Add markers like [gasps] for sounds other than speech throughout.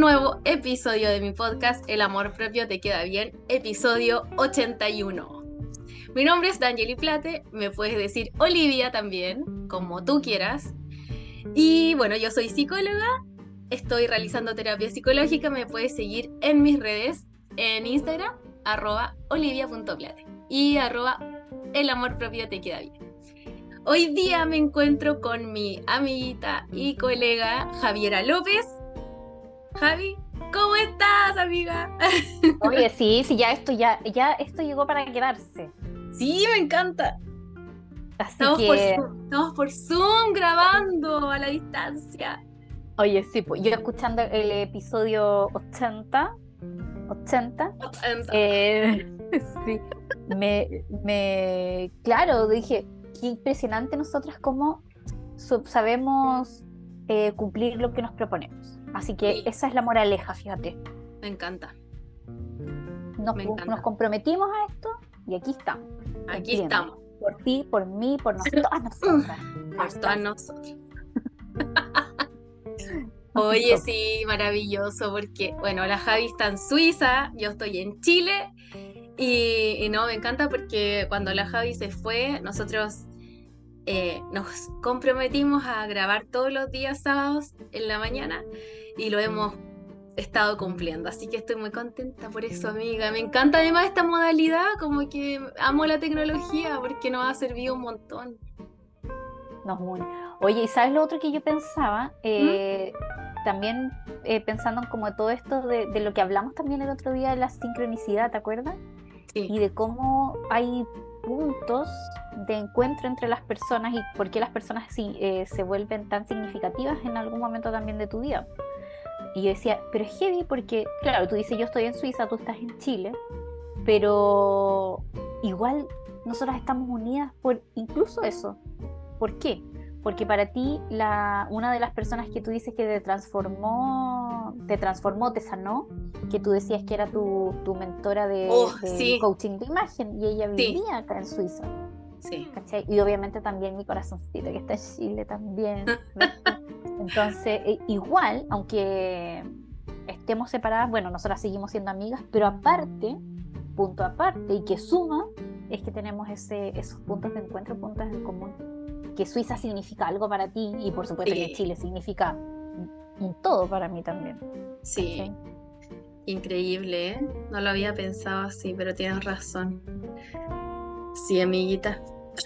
nuevo episodio de mi podcast El amor propio te queda bien, episodio 81. Mi nombre es Danieli Plate, me puedes decir Olivia también, como tú quieras. Y bueno, yo soy psicóloga, estoy realizando terapia psicológica, me puedes seguir en mis redes, en Instagram, arroba olivia.plate y arroba el amor propio te queda bien. Hoy día me encuentro con mi amiguita y colega Javiera López. Javi, ¿cómo estás, amiga? [laughs] Oye, sí, sí, ya esto ya, ya esto llegó para quedarse. Sí, me encanta. Así Estamos, que, por Zoom, estamos por Zoom grabando a la distancia. oye, sí, pues yo escuchando el episodio 80, 80, eh, [laughs] sí, me, me, claro, dije, qué impresionante nosotras cómo sabemos eh, cumplir lo que nos proponemos. Así que Sí. esa es la moraleja, fíjate. Me encanta. Nos, Me encanta. nos comprometimos a esto y aquí estamos. Aquí estamos, Por ti, por mí, por nosotros, todas nosotras. por todas nosotros. [laughs] Oye, sí, maravilloso, porque, bueno, la Javi está en Suiza, yo estoy en Chile, y, y no, me encanta porque cuando la Javi se fue, nosotros eh, nos comprometimos a grabar todos los días sábados en la mañana, y lo hemos estado cumpliendo, así que estoy muy contenta por eso, amiga. Me encanta además esta modalidad, como que amo la tecnología porque nos ha servido un montón. Nos une. Oye, ¿y sabes lo otro que yo pensaba? Eh, También eh, pensando en como todo esto de, de lo que hablamos también el otro día de la sincronicidad, ¿te acuerdas? Sí, Y de cómo hay puntos de encuentro entre las personas y por qué las personas sí, eh, se vuelven tan significativas en algún momento también de tu vida. Y yo decía, pero es heavy porque, claro, tú dices, yo estoy en Suiza, tú estás en Chile, pero igual nosotras estamos unidas por incluso eso. ¿Por qué? Porque para ti, la, una de las personas que tú dices que te transformó, te transformó, te sanó, que tú decías que era tu, tu mentora de, Oh, de sí. coaching de imagen, y ella Sí. vivía acá en Suiza. sí. ¿cachai? Y obviamente también mi corazoncito que está en Chile también. [laughs] Entonces, eh, igual, aunque estemos separadas, bueno, nosotras seguimos siendo amigas, pero aparte, punto aparte, y que suma, es que tenemos ese, esos puntos de encuentro, puntos en común. Que Suiza significa algo para ti y por supuesto Sí. que Chile significa un todo para mí también. Sí. Increíble, ¿eh? No lo había pensado así, pero tienes razón. Sí, amiguita.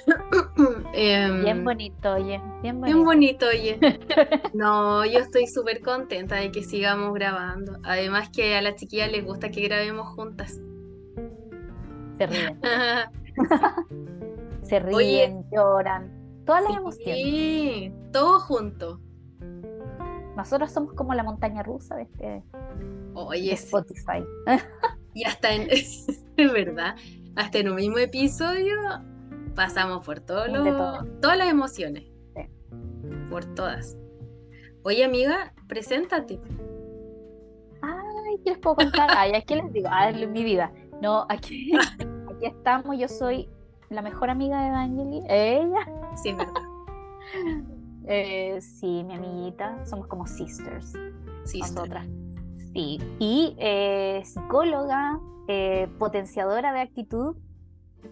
[coughs] Em, Bien bonito, oye, bien bonito. bien bonito, oye. [laughs] No, yo estoy súper contenta de que sigamos grabando. Además que a las chiquillas les gusta que grabemos juntas. Se ríen, [laughs] se ríen, Oye. lloran, todas las emociones. Sí, todo junto. Nosotros somos como la montaña rusa de, este, de Oye. Spotify. [laughs] y hasta en, [laughs] es verdad, hasta en un mismo episodio pasamos por todo De lo- todas las emociones. Sí. Por todas. Oye, amiga, preséntate. Ay, ¿qué les puedo contar? [laughs] Ay, ¿a qué les digo? Ah, mi vida. No, aquí, aquí estamos. Yo soy la mejor amiga de Danieli. Ella. Sí, es verdad. Eh, sí, mi amiguita. Somos como sisters. Sí. nosotras. Sí. Y eh, psicóloga, eh, potenciadora de actitud.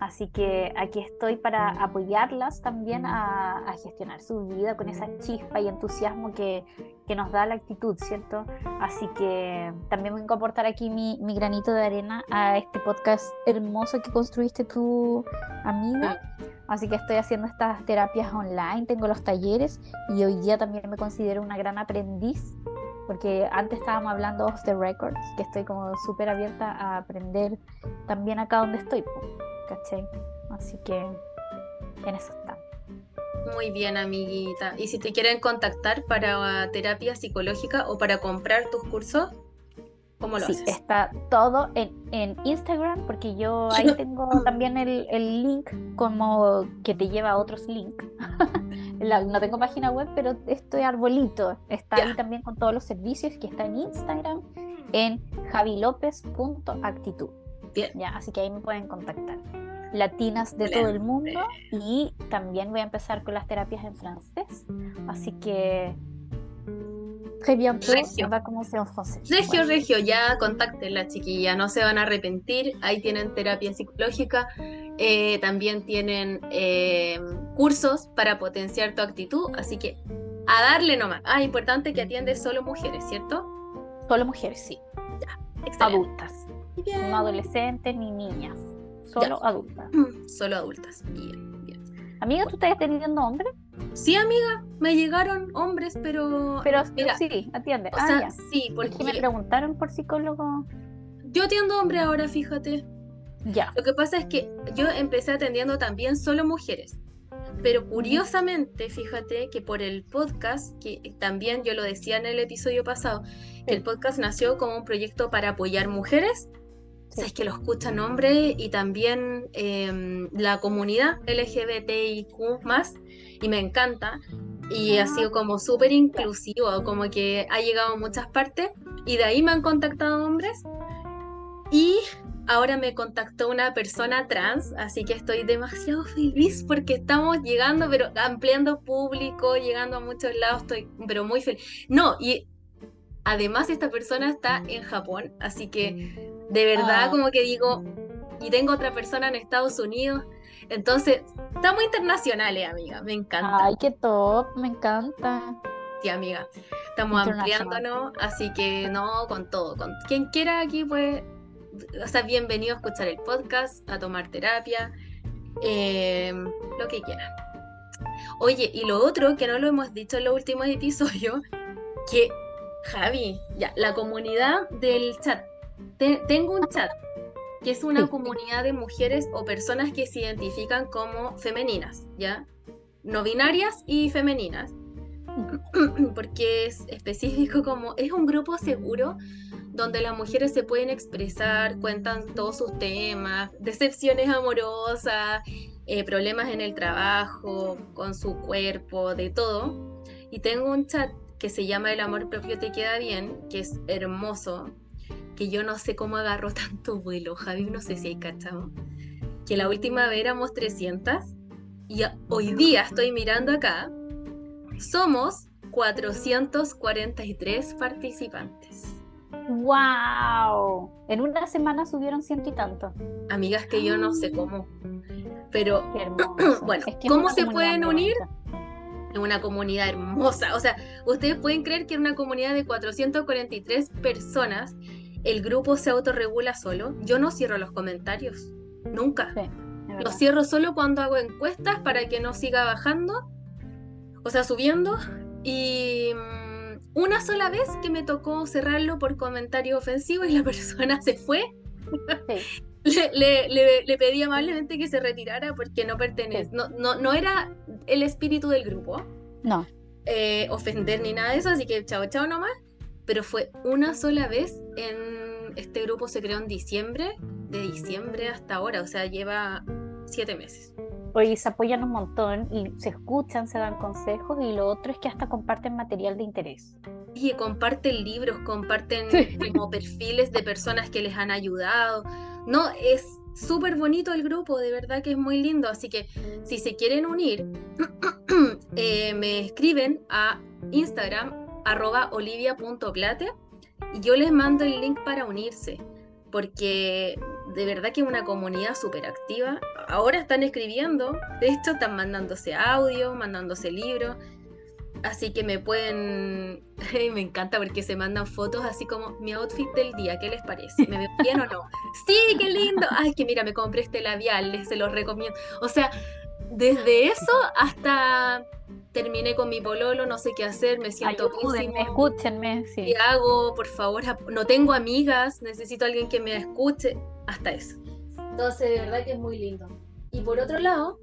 Así que aquí estoy para apoyarlas también a, a gestionar su vida con esa chispa y entusiasmo que, que nos da la actitud, ¿cierto? Así que también vengo a aportar aquí mi, mi granito de arena a este podcast hermoso que construiste tú, amiga. Así que estoy haciendo estas terapias online, tengo los talleres y hoy día también me considero una gran aprendiz porque antes estábamos hablando off the records, que estoy como súper abierta a aprender también acá donde estoy, ¿cachai? Así que en eso está. Muy bien, amiguita. Y si te quieren contactar para terapia psicológica o para comprar tus cursos, ¿cómo lo Sí, haces? está todo en, en Instagram, porque yo ahí [laughs] tengo también el, el link como que te lleva a otros links. [laughs] No tengo página web, pero este arbolito está ahí también con todos los servicios que está en Instagram, en javilopez.actitud. Bien. Ya, así que ahí me pueden contactar. Latinas de todo el mundo y también voy a empezar con las terapias en francés. Así que Très bientôt, Regio. va commencer en français. Regio, Bueno. Regio, ya contacten la chiquilla, no se van a arrepentir. Ahí tienen terapia psicológica, eh, también tienen eh, cursos para potenciar tu actitud, así que a darle nomás. Ah, importante que atiendes solo mujeres, ¿cierto? Solo mujeres, sí. Excelente. Adultas. Bien. No adolescentes ni niñas. Solo adultas. Solo adultas. Bien, bien. Amiga, ¿tú estás teniendo hombre? Sí, amiga, me llegaron hombres, pero. Pero Mira, sí, atiende. o ah, sea, ya. sí, Es que me porque preguntaron por psicólogo. yo atiendo hombre ahora, fíjate. Ya. Lo que pasa es que yo empecé atendiendo también solo mujeres. Pero curiosamente, fíjate que por el podcast, que también yo lo decía en el episodio pasado, que el podcast nació como un proyecto para apoyar mujeres. Sabes que lo escuchan hombres y también em, la comunidad LGBTIQ y me encanta. Y ha sido como súper inclusivo, como que ha llegado a muchas partes y de ahí me han contactado hombres. Y ahora me contactó una persona trans, así que estoy demasiado feliz porque estamos llegando, pero ampliando público, llegando a muchos lados, estoy pero muy feliz. No, y además esta persona está en Japón, así que de verdad Ah. como que digo, y tengo otra persona en Estados Unidos, entonces estamos internacionales, amiga, me encanta. Ay, qué top, me encanta. Sí, amiga. Estamos ampliándonos, así que no, con todo. Con quien quiera aquí, pues, o sea, bienvenido a escuchar el podcast, a tomar terapia, eh, lo que quieran. Oye, y lo otro que no lo hemos dicho en los últimos episodios, que Javi, ya, la comunidad del chat. Te- tengo un chat que es una Sí. comunidad de mujeres o personas que se identifican como femeninas, ¿ya? No binarias y femeninas [clears throat] porque es específico como es un grupo seguro donde las mujeres se pueden expresar, cuentan todos sus temas, decepciones amorosas, eh, problemas en el trabajo, con su cuerpo, de todo. Y tengo un chat que se llama El amor propio te queda bien, que es hermoso, que yo no sé cómo agarró [laughs] tanto vuelo, Javi, no sé si hay cachado. Que la última vez éramos 300 y hoy día estoy mirando acá somos 443 participantes. ¡Wow! En una semana subieron ciento y tanto. Amigas que yo no sé cómo. Pero. [clears throat] Bueno, Es que es ¿cómo se pueden unir? es una comunidad hermosa. O sea, ustedes pueden creer que en una comunidad de 443 personas el grupo se autorregula solo. Yo no cierro los comentarios. Nunca. Sí, Los cierro solo cuando hago encuestas para que no siga bajando, o sea, subiendo. Y mm, una sola vez que me tocó cerrarlo por comentario ofensivo y la [laughs] persona se fue, Sí. [laughs] le, le- le- le pedí amablemente que se retirara porque no pertenece, Sí. no, no, no era el espíritu del grupo, No, eh, ofender ni nada de eso, así que chao, chao nomás. Pero fue una sola vez en este grupo se creó en diciembre, de diciembre hasta ahora, o sea, lleva siete meses. Oye, se apoyan un montón y se escuchan, se dan consejos y lo otro es que hasta comparten material de interés. Y comparten libros, comparten Sí. como perfiles de personas que les han ayudado. No, es súper bonito el grupo, de verdad que es muy lindo. Así que si se quieren unir, [clears throat] eh, me escriben a Instagram arroba olivia.plate y yo les mando el link para unirse. Porque de verdad que es una comunidad súper activa. Ahora están escribiendo, de hecho están mandándose audio, mandándose libros. Así que me pueden. [laughs] me encanta porque se mandan fotos así como mi outfit del día. ¿Qué les parece? ¿Me veo bien o no? [laughs] ¡Sí, qué lindo! Ay, que mira, me compré este labial, les se los recomiendo. O sea, desde eso hasta terminé con mi pololo, no sé qué hacer, me siento Ayúdenme, escúchenme. Sí. ¿Qué hago? Por favor, no tengo amigas, necesito a alguien que me escuche. Hasta eso. Entonces, de verdad que es muy lindo. Y por otro lado,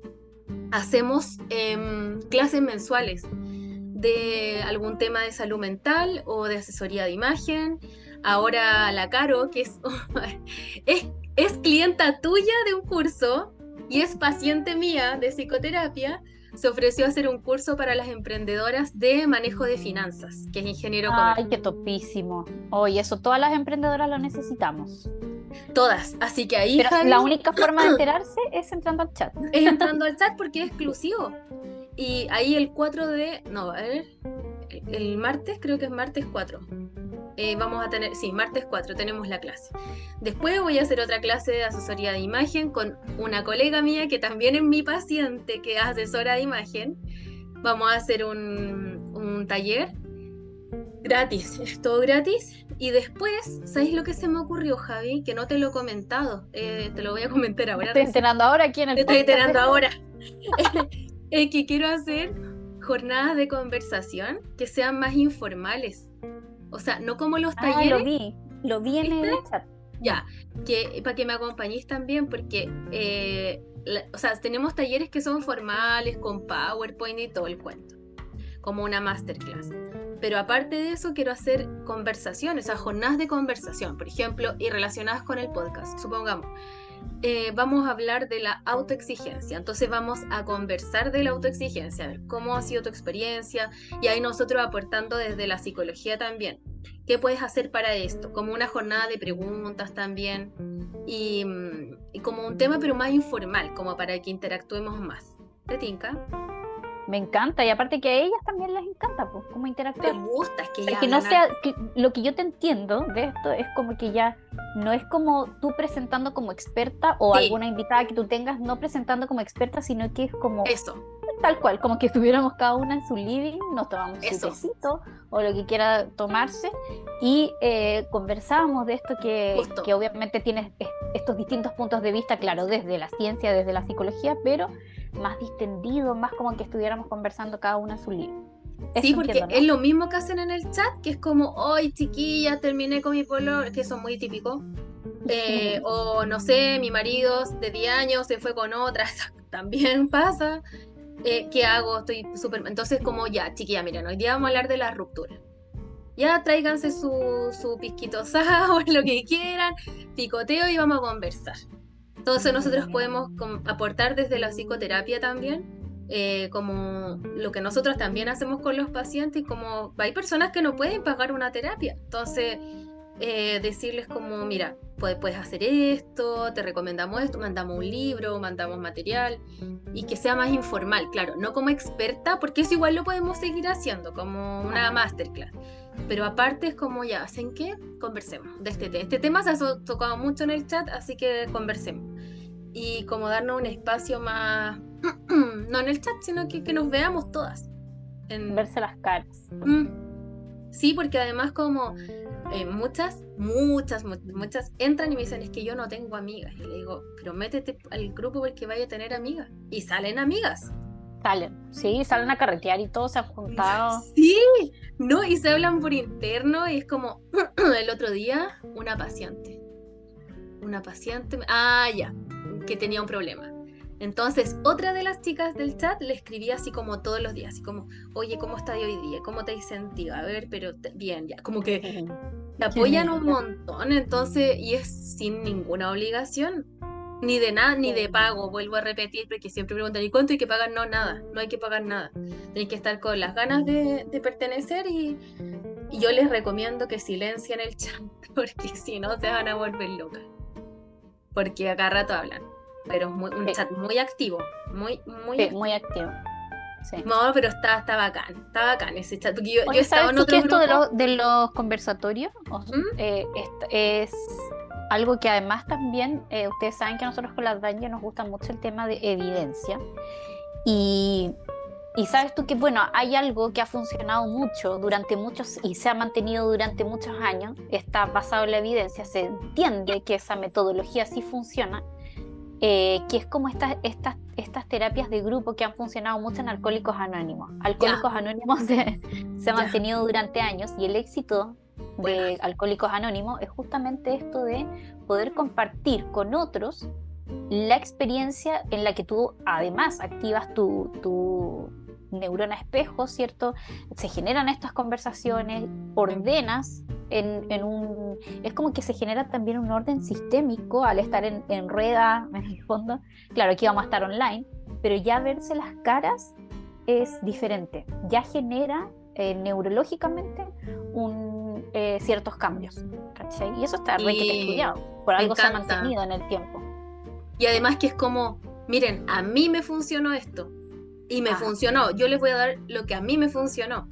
hacemos em, clases mensuales de algún tema de salud mental o de asesoría de imagen. Ahora la Caro, que es, [laughs] es, es clienta tuya de un curso y es paciente mía de psicoterapia, se ofreció a hacer un curso para las emprendedoras de manejo de finanzas, que es ingeniero comercial. Ay, qué topísimo. Oye, eso todas las emprendedoras lo necesitamos. Todas. Así que ahí Pero Javi, la única forma de enterarse es entrando al chat. es entrando al chat porque es exclusivo. Y ahí el 4 de. No, a ver. el martes, creo que es martes 4. Eh, vamos a tener, sí, martes 4 tenemos la clase. Después voy a hacer otra clase de asesoría de imagen con una colega mía que también es mi paciente, que es asesora de imagen. Vamos a hacer un, un taller gratis, es todo gratis. Y después, ¿sabéis lo que se me ocurrió, Javi? Que no te lo he comentado, eh, te lo voy a comentar ahora. Estoy enterando ahora aquí en el Te estoy enterando ahora. [laughs] es que quiero hacer jornadas de conversación que sean más informales. O sea, no como los talleres. Ah, lo vi, lo vi en el chat. Ya, que para que me acompañéis también, porque, eh, o sea, tenemos talleres que son formales, con PowerPoint y todo el cuento, como una masterclass. Pero aparte de eso, quiero hacer conversaciones, o sea, jornadas de conversación, por ejemplo, y relacionadas con el podcast, supongamos. Eh, vamos a hablar de la autoexigencia. Entonces vamos a conversar de la autoexigencia, a ver cómo ha sido tu experiencia y ahí nosotros aportando desde la psicología también. ¿Qué puedes hacer para esto? Como una jornada de preguntas también y, y como un tema pero más informal, como para que interactuemos más. ¿Te tinca? Me encanta, y aparte que a ellas también les encanta, pues, como interactuar. Me gusta, es que, ya que no sea, lo que yo te entiendo de esto es como que ya no es como tú presentando como experta o alguna invitada que tú tengas, no presentando como experta, sino que es como... Eso. Tal cual, como que estuviéramos cada una en su living, nos tomamos un tecito o lo que quiera tomarse y eh, conversábamos de esto que, que obviamente tiene estos distintos puntos de vista, claro, desde la ciencia, desde la psicología, pero más distendido, más como que estuviéramos conversando cada una su libro. sí, porque es lo mismo que hacen en el chat, que es como, hoy chiquilla, terminé con mi pololo, que son muy típicos. Eh, o no sé, mi marido de 10 años se fue con otra, [laughs] también pasa. Eh, ¿Qué hago? Estoy súper... Entonces como ya, chiquilla, miren, hoy día vamos a hablar de la ruptura. Ya tráiganse su, su pisquito [laughs] o lo que quieran, picoteo y vamos a conversar. Entonces nosotros podemos aportar desde la psicoterapia también, eh, como lo que nosotros también hacemos con los pacientes, como hay personas que no pueden pagar una terapia, entonces eh, decirles como, mira, puedes, puedes hacer esto, te recomendamos esto, mandamos un libro, mandamos material, y que sea más informal, claro, no como experta, porque eso igual lo podemos seguir haciendo, como una masterclass. Pero aparte es como ya, ¿hacen qué? Conversemos de este tema. Este tema se ha tocado mucho en el chat, así que conversemos. Y como darnos un espacio más, [clears throat] no en el chat, sino que, que nos veamos todas. En... Verse las caras. Mm. Sí, porque además como eh, muchas, muchas, muchas entran y me dicen, es que yo no tengo amigas. Y le digo, pero métete al grupo porque vaya a tener amigas. Y salen amigas. Salen, sí, salen a carretear y todos se han juntado. [laughs] Sí, no, y se hablan por interno y es como [clears throat] el otro día, una paciente. Una paciente, ah, ya, que tenía un problema. Entonces, otra de las chicas del chat le escribía así como todos los días, así como, oye, ¿cómo estás hoy día? ¿Cómo te has sentido? A ver, pero bien, ya, como que te apoyan un montón, entonces, y es sin ninguna obligación ni de nada, ni de pago, vuelvo a repetir, porque siempre preguntan, ¿y cuánto hay que pagar? No, nada, no hay que pagar nada. Tenéis que estar con las ganas de, pertenecer y, yo les recomiendo que silencien el chat, [laughs] porque si no se van a volver locas. Porque acá rato hablan, pero es un chat muy activo, muy, muy, muy activo. Sí. No, pero está, está bacán, está bacán ese chat. yo, yo estaba en otro que esto de los, de los conversatorios ¿Mm? eh, es algo que además también, eh, ustedes saben que nosotros con las dañas nos gusta mucho el tema de evidencia. Y, y, sabes tú que, bueno, hay algo que ha funcionado mucho durante muchos y se ha mantenido durante muchos años, está basado en la evidencia, se entiende que esa metodología sí funciona, eh, que es como estas, estas, estas terapias de grupo que han funcionado mucho en Alcohólicos Anónimos. Alcohólicos Anónimos se, se ha mantenido durante años y el éxito de Alcohólicos Anónimos es justamente esto de poder compartir con otros la experiencia en la que tú además activas tu, tu neurona espejo, ¿cierto? Se generan estas conversaciones, ordenas en, en, un... Es como que se genera también un orden sistémico al estar en, en rueda, [laughs] en el fondo. Claro, aquí vamos a estar online, pero ya verse las caras es diferente. Ya genera eh, neurológicamente un eh, ciertos cambios. Y eso está re estudiado. Por algo se ha mantenido en el tiempo. Y además que es como, miren, a mí me funcionó esto. Y me funcionó. Yo les voy a dar lo que a mí me funcionó.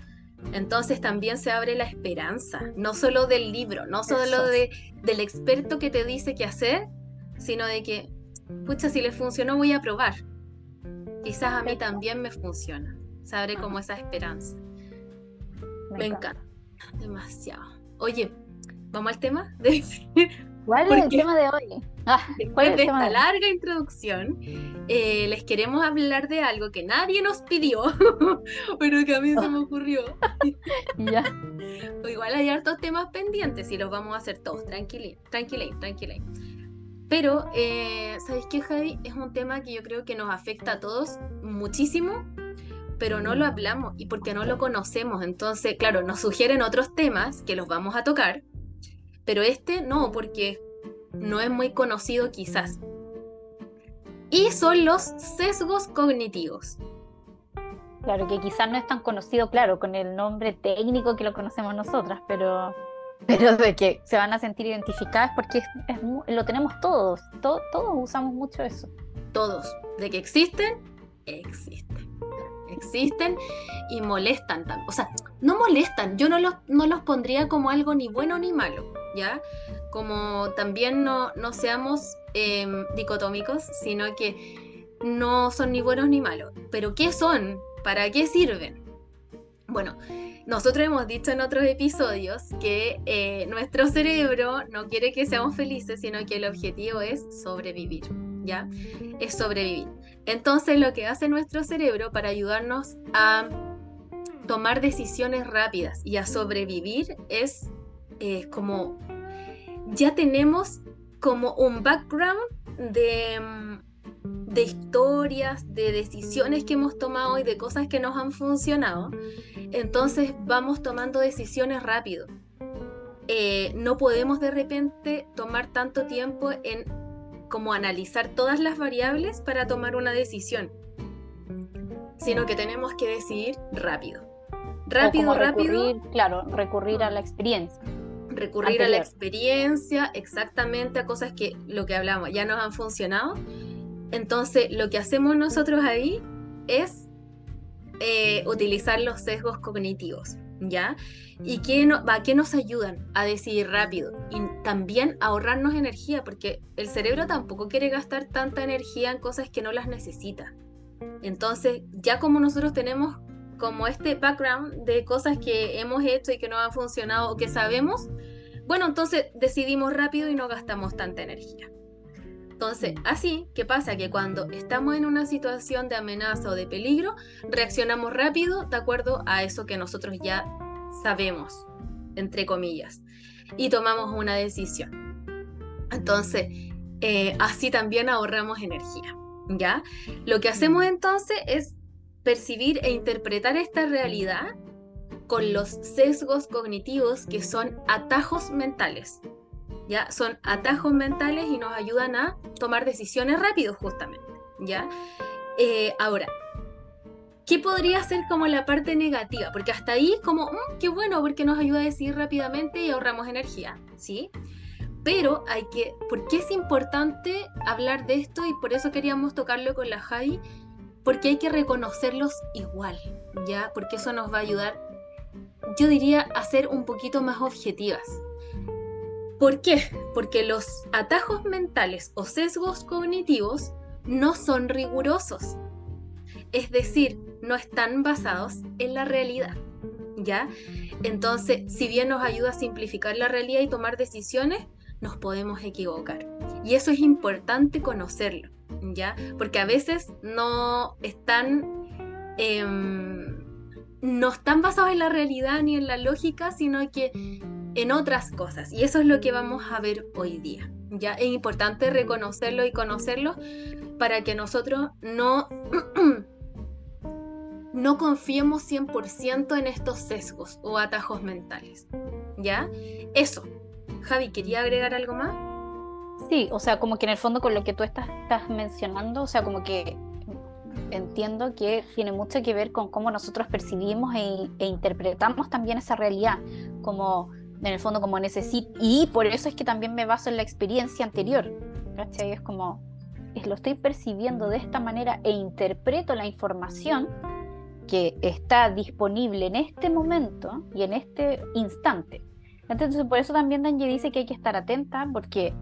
Entonces también se abre la esperanza, no solo del libro, no solo de, del experto que te dice qué hacer, sino de que, pucha, si le funcionó voy a probar. Quizás a mí también me funciona. Se abre como esa esperanza. Me, encanta. Demasiado. Oye, ¿vamos al tema? [laughs] ¿Cuál es el tema de hoy? Ah, [laughs] después de esta larga introducción, eh, les queremos hablar de algo que nadie nos pidió, [laughs] pero que a mí se me [laughs] ocurrió. ya. igual hay hartos temas pendientes y los vamos a hacer todos, tranquilín, tranquilín, tranquilín. Pero, eh, ¿sabéis qué, Javi? Es un tema que yo creo que nos afecta a todos muchísimo, pero no lo hablamos y porque no lo conocemos. Entonces, claro, nos sugieren otros temas que los vamos a tocar, pero este no, porque no es muy conocido quizás. Y son los sesgos cognitivos. Claro, que quizás no es tan conocido, claro, con el nombre técnico que lo conocemos nosotras, pero, [laughs] pero de que se van a sentir identificadas porque lo tenemos todos, todos usamos mucho eso. Todos, de que existen, existen. Existen y molestan. O sea, no molestan, yo no los, no los pondría como algo ni bueno ni malo ¿ya? Como también no, no seamos em, dicotómicos, sino que no son ni buenos ni malos. Pero ¿qué son? ¿Para qué sirven? Bueno, nosotros hemos dicho en otros episodios que eh, nuestro cerebro no quiere que seamos felices, sino que el objetivo es sobrevivir, ¿ya? Es sobrevivir. Entonces lo que hace nuestro cerebro para ayudarnos a tomar decisiones rápidas y a sobrevivir es eh, como ya tenemos como un background de, de historias, de decisiones que hemos tomado y de cosas que nos han funcionado. Entonces vamos tomando decisiones rápido. Eh, no podemos de repente tomar tanto tiempo en como analizar todas las variables para tomar una decisión, sino que tenemos que decidir rápido. Rápido, rápido. Claro, recurrir a la experiencia recurrir a la experiencia, exactamente a cosas que lo que hablamos ya nos han funcionado. Entonces, lo que hacemos nosotros ahí es eh, utilizar los sesgos cognitivos, ¿ya? ¿Y qué, no, va, qué nos ayudan a decidir rápido? Y también ahorrarnos energía, porque el cerebro tampoco quiere gastar tanta energía en cosas que no las necesita. Entonces, ya como nosotros tenemos como este background de cosas que hemos hecho y que no han funcionado o que sabemos, bueno, entonces decidimos rápido y no gastamos tanta energía. Entonces, así, ¿qué pasa? Que cuando estamos en una situación de amenaza o de peligro, reaccionamos rápido de acuerdo a eso que nosotros ya sabemos, entre comillas, y tomamos una decisión. Entonces, eh, así también ahorramos energía, ¿ya? Lo que hacemos entonces es percibir e interpretar esta realidad con los sesgos cognitivos que son atajos mentales. ¿Ya? Son atajos mentales y nos ayudan a tomar decisiones rápidos justamente. ¿Ya? Eh, ahora, ¿qué podría ser como la parte negativa? Porque hasta ahí es como, mm, qué bueno, porque nos ayuda a decidir rápidamente y ahorramos energía, ¿sí? Pero hay que, ¿por qué es importante hablar de esto? Y por eso queríamos tocarlo con la Javi, porque hay que reconocerlos igual, ¿ya? Porque eso nos va a ayudar, yo diría, a ser un poquito más objetivas. ¿Por qué? Porque los atajos mentales o sesgos cognitivos no son rigurosos. Es decir, no están basados en la realidad. ¿Ya? Entonces, si bien nos ayuda a simplificar la realidad y tomar decisiones, nos podemos equivocar. Y eso es importante conocerlo. ¿Ya? Porque a veces no están, em, no están basados en la realidad ni en la lógica, sino que en otras cosas. Y eso es lo que vamos a ver hoy día. ¿ya? Es importante reconocerlo y conocerlo para que nosotros no, [clears throat] no confiemos 100% en estos sesgos o atajos mentales. ¿Ya? Eso. Javi, ¿quería agregar algo más? Sí, o sea, como que en el fondo con lo que tú estás, mencionando, o sea, como que entiendo que tiene mucho que ver con cómo nosotros percibimos e, e interpretamos también esa realidad, como en el fondo como necesito, y por eso es que también me baso en la experiencia anterior, ¿cachai? Es como, es, lo estoy percibiendo de esta manera e interpreto la información que está disponible en este momento y en este instante. Entonces, por eso también Danje dice que hay que estar atenta porque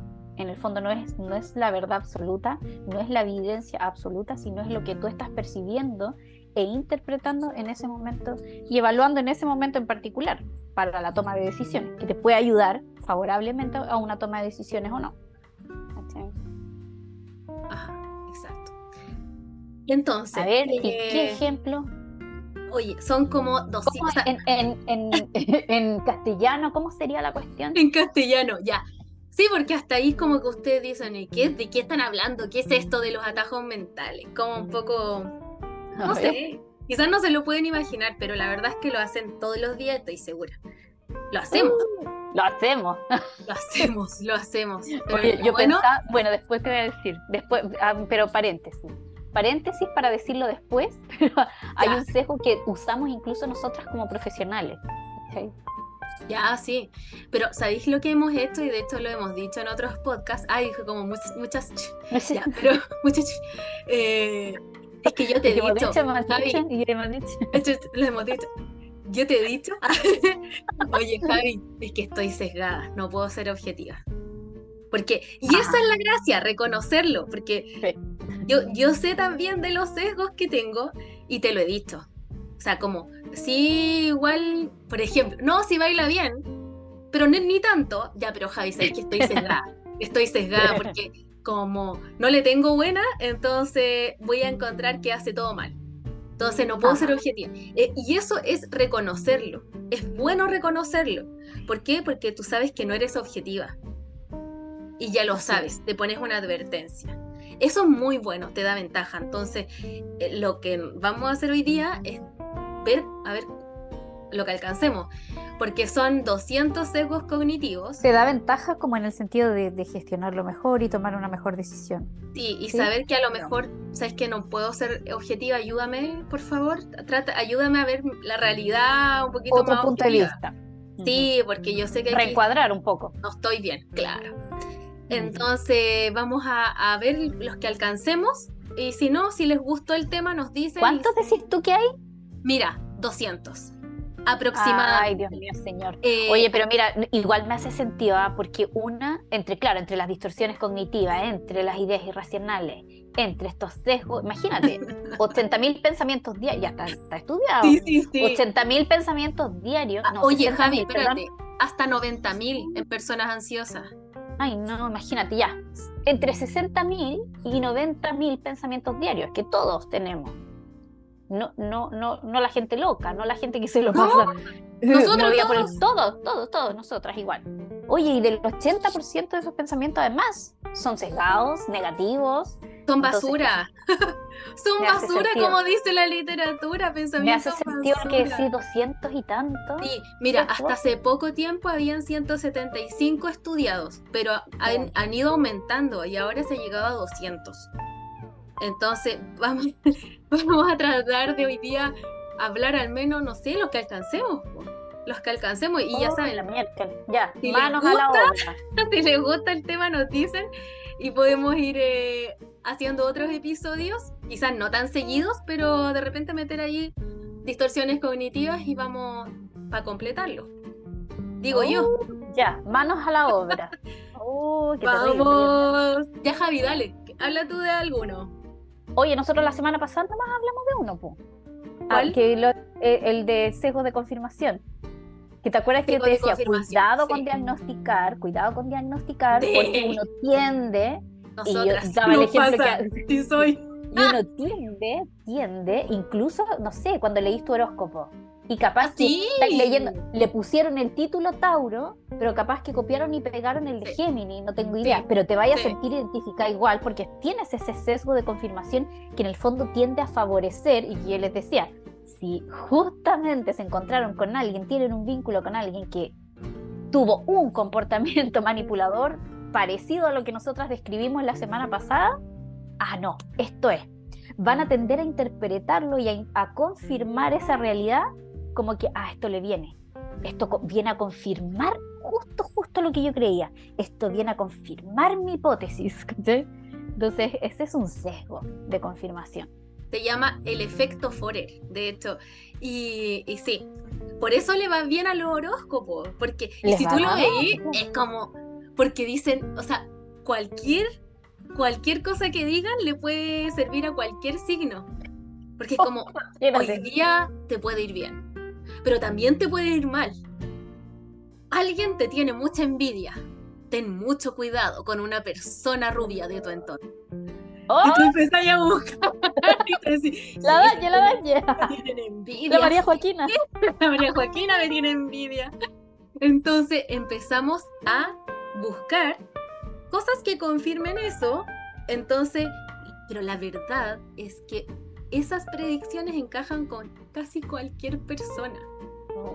en el fondo no es, no es la verdad absoluta, no es la evidencia absoluta, sino es lo que tú estás percibiendo e interpretando en ese momento y evaluando en ese momento en particular para la toma de decisiones, que te puede ayudar favorablemente a una toma de decisiones o no. exacto. Entonces, a ver, ¿qué eh, ejemplo? Oye, son como 200. En, [laughs] en, castellano, ¿cómo sería la cuestión? En castellano, ya. Sí, porque hasta ahí como que ustedes dicen, ¿qué, ¿de qué están hablando? ¿Qué es esto de los atajos mentales? Como un poco, no sé, quizás no se lo pueden imaginar, pero la verdad es que lo hacen todos los días, estoy segura. Lo hacemos. Uh, lo hacemos. [laughs] Lo hacemos, lo hacemos. yo bueno, pensaba, bueno, después te voy a decir, después, ah, pero paréntesis paréntesis para decirlo después, [laughs] pero hay un sesgo que usamos incluso nosotras como profesionales. Ya, sí. Pero ¿sabéis lo que hemos hecho? Y de hecho lo hemos dicho en otros podcasts. Ay, como muchas, muchas... Ya, pero [laughs] muchas... Eh, es que yo te he [laughs] dicho... dicho, Javi, [laughs] lo hemos dicho. Yo te he dicho... Oye, Javi, es que estoy sesgada. No puedo ser objetiva. Porque, y esa es la gracia, reconocerlo, porque yo, yo sé también de los sesgos que tengo y te lo he dicho. O sea, como, sí, igual, por ejemplo, no, si baila bien, pero no, ni tanto, ya, pero Javi, sabes que estoy sesgada. Estoy sesgada porque como no le tengo buena, entonces voy a encontrar que hace todo mal. Entonces no puedo ser objetiva. Eh, y eso es reconocerlo. Es bueno reconocerlo. ¿Por qué? Porque tú sabes que no eres objetiva y ya lo sabes, te pones una advertencia. Eso es muy bueno, te da ventaja. Entonces, eh, lo que vamos a hacer hoy día es ver, a ver, lo que alcancemos, porque son 200 sesgos cognitivos. Te da ventaja como en el sentido de, gestionarlo mejor y tomar una mejor decisión. Sí, y saber que a lo mejor, sabes que no puedo ser objetiva, ayúdame, por favor, trata, ayúdame a ver la realidad un poquito Otro punto de vista. Sí, porque yo sé que... Reencuadrar un poco. No estoy bien, claro. Entonces vamos a, ver los que alcancemos y si no, si les gustó el tema nos dicen... ¿Cuántos decís tú que hay? Mira, 200 aproximadamente. Ay, Dios mío, señor. Eh, Oye, pero mira, igual me hace sentido, ¿ah? porque una, entre, claro, entre las distorsiones cognitivas, entre las ideas irracionales, entre estos sesgos, imagínate, [laughs] 80.000 pensamientos diarios, ya está, estudiado. Sí, sí, sí. 80.000 pensamientos diarios. Ah, oye, Javi, espérate, hasta 90.000 en personas ansiosas. Ay, no, imagínate ya. Entre 60.000 y 90.000 pensamientos diarios, que todos tenemos. No, no, no, no la gente loca, no la gente que se lo pasa. [laughs] Nosotros todos, todos, todos, nosotras igual. Oye, y del 80% de esos pensamientos además son sesgados, negativos, son basura. [laughs] [laughs] Son basura, como dice la literatura, pensamientos. Me hace sentido que sí, 200 y tantos. Sí, mira, hasta hace poco tiempo habían 175 estudiados, pero han, ido aumentando y ahora se ha llegado a 200. Entonces, [laughs] vamos, vamos a tratar de hoy día hablar al menos, no sé, los que alcancemos. Los que alcancemos y ya saben. La Ya, manos a la obra. [laughs] Si les gusta el tema, nos dicen y podemos ir eh, haciendo otros episodios, quizás no tan seguidos, pero de repente meter ahí distorsiones cognitivas y vamos para completarlo. Digo yo. Uh, ya, manos a la obra. [laughs] Oh, vamos. Ya, Javi, dale, habla tú de alguno. Oye, nosotros la semana pasada nomás hablamos de uno, po. Ah, que eh, el de sesgo de confirmación. Que te acuerdas que yo te decía, cuidado con diagnosticar, cuidado con diagnosticar, porque uno tiende y yo daba el ejemplo que sí soy. Y uno tiende, tiende, incluso, no sé, cuando leís tu horóscopo. Y capaz que leyendo, le pusieron el título Tauro, pero capaz que copiaron y pegaron el de Géminis, no tengo idea. pero te vayas a sentir identificada igual porque tienes ese sesgo de confirmación que en el fondo tiende a favorecer, y yo les decía, si justamente se encontraron con alguien, tienen un vínculo con alguien que tuvo un [laughs] comportamiento manipulador, parecido a lo que nosotras describimos la semana pasada, ah, no, esto es. Van a tender a interpretarlo y a, confirmar esa realidad como que, ah, esto le viene. Esto viene a confirmar justo, justo lo que yo creía. Esto viene a confirmar mi hipótesis. [laughs] Entonces, ese es un sesgo de confirmación. Se llama el efecto Forer, de hecho. Y, y sí, por eso le va bien a los horóscopos, porque si tú lo veis, es como, porque dicen, o sea, cualquier, cualquier cosa que digan le puede servir a cualquier signo. Porque es como, hoy día te puede ir bien, pero también te puede ir mal. Alguien te tiene mucha envidia. Ten mucho cuidado con una persona rubia de tu entorno. ¡Oh! Y tú empezás a buscar. [laughs] la dañé, la dañé. envidia. La María Joaquina. [laughs] La María Joaquina me tiene envidia. Entonces empezamos a buscar cosas que confirmen eso. Entonces, pero la verdad es que esas predicciones encajan con casi cualquier persona.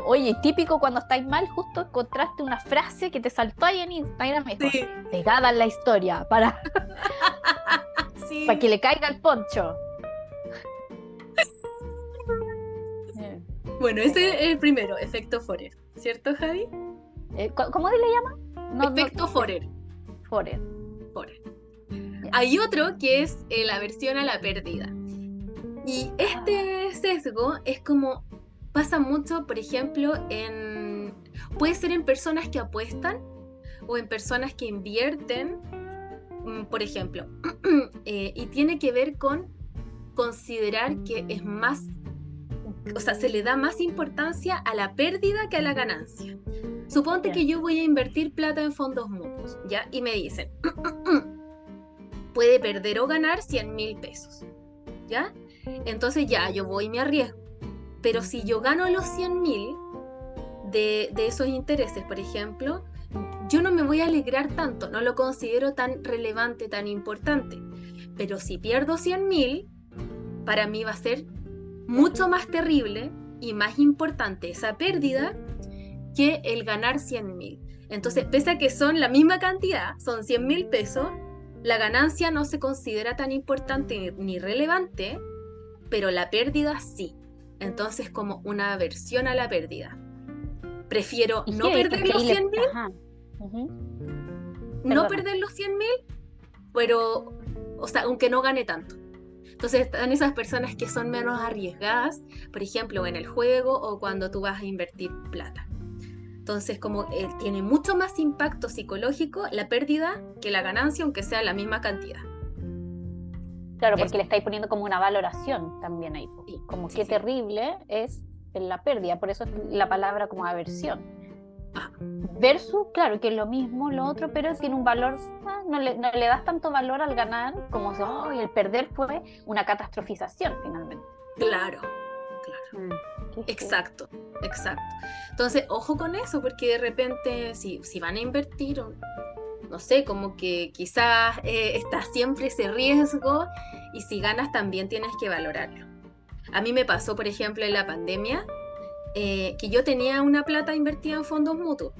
Oye, típico cuando estáis mal, justo encontraste una frase que te saltó ahí en Instagram, sí. pegada en la historia, para, [laughs] para que le caiga el poncho. [laughs] Bueno, ese es el primero, efecto Forer, ¿cierto, Javi? Eh, ¿Cómo le llama? efecto Forer. Forer. Forer. Hay otro que es eh, la versión a la pérdida. Y este sesgo es como pasa mucho, por ejemplo, en puede ser en personas que apuestan o en personas que invierten, mm, por ejemplo, [clears throat] eh, y tiene que ver con considerar que es más, o sea, se le da más importancia a la pérdida que a la ganancia. Suponte que yo voy a invertir plata en fondos mutuos, ¿ya? Y me dicen, [clears throat] puede perder o ganar 100 mil pesos, ¿ya? Entonces ya, yo voy y me arriesgo. Pero si yo gano los 100 mil de, esos intereses, por ejemplo, yo no me voy a alegrar tanto, no lo considero tan relevante, tan importante. Pero si pierdo 100 mil, para mí va a ser mucho más terrible y más importante esa pérdida que el ganar 100 mil. Entonces, pese a que son la misma cantidad, son 100 mil pesos, la ganancia no se considera tan importante ni relevante pero la pérdida sí. Entonces, como una aversión a la pérdida. Prefiero no perder los 100 mil. No perder los 100 mil, pero, o sea, aunque no gane tanto. Entonces están esas personas que son menos arriesgadas, por ejemplo, en el juego o cuando tú vas a invertir plata. Entonces, como eh, tiene mucho más impacto psicológico la pérdida que la ganancia, aunque sea la misma cantidad. Claro, porque le estáis poniendo como una valoración también ahí. como qué terrible es la pérdida, por eso es la palabra como aversión. Ah. Versus, claro, que es lo mismo, lo otro, pero tiene un valor, ah, no, le, no, le, das tanto valor al ganar como si oh, el perder fue una catastrofización finalmente. Claro, claro. Mm, exacto, exacto. Entonces, ojo con eso, porque de repente, si, si van a invertir, no sé, como que quizás eh, está siempre ese riesgo y si ganas también tienes que valorarlo. A mí me pasó, por ejemplo, en la pandemia, eh, que yo tenía una plata invertida en fondos mutuos,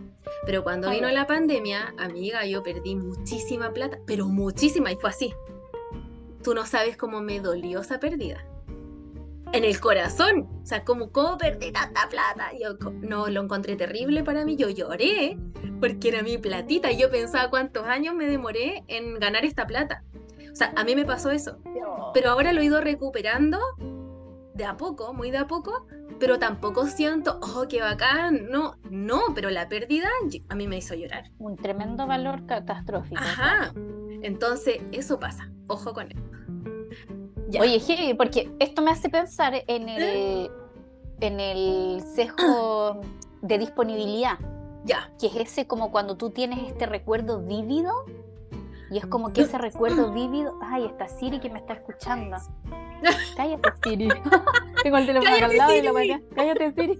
pero cuando vino la pandemia, amiga, yo perdí muchísima plata, pero muchísima, y fue así. Tú no sabes cómo me dolió esa pérdida en el corazón. O sea, como, ¿cómo perdí tanta plata? Yo no lo encontré terrible para mí. Yo lloré porque era mi platita. Y yo pensaba cuántos años me demoré en ganar esta plata. O sea, a mí me pasó eso. Pero ahora lo he ido recuperando de a poco, muy de a poco. Pero tampoco siento, oh, qué bacán. No, no, pero la pérdida a mí me hizo llorar. Un tremendo valor catastrófico. Ajá. Entonces, eso pasa. Ojo con eso. Oye, porque esto me hace pensar en el, ¿Eh? en el sesgo de disponibilidad. Ya. Que es ese como cuando tú tienes este recuerdo vívido y es como que ese recuerdo vívido. Ay, está Siri que me está escuchando. Cállate, Siri. [laughs] Tengo el teléfono al lado y la mañana. Cállate, Siri.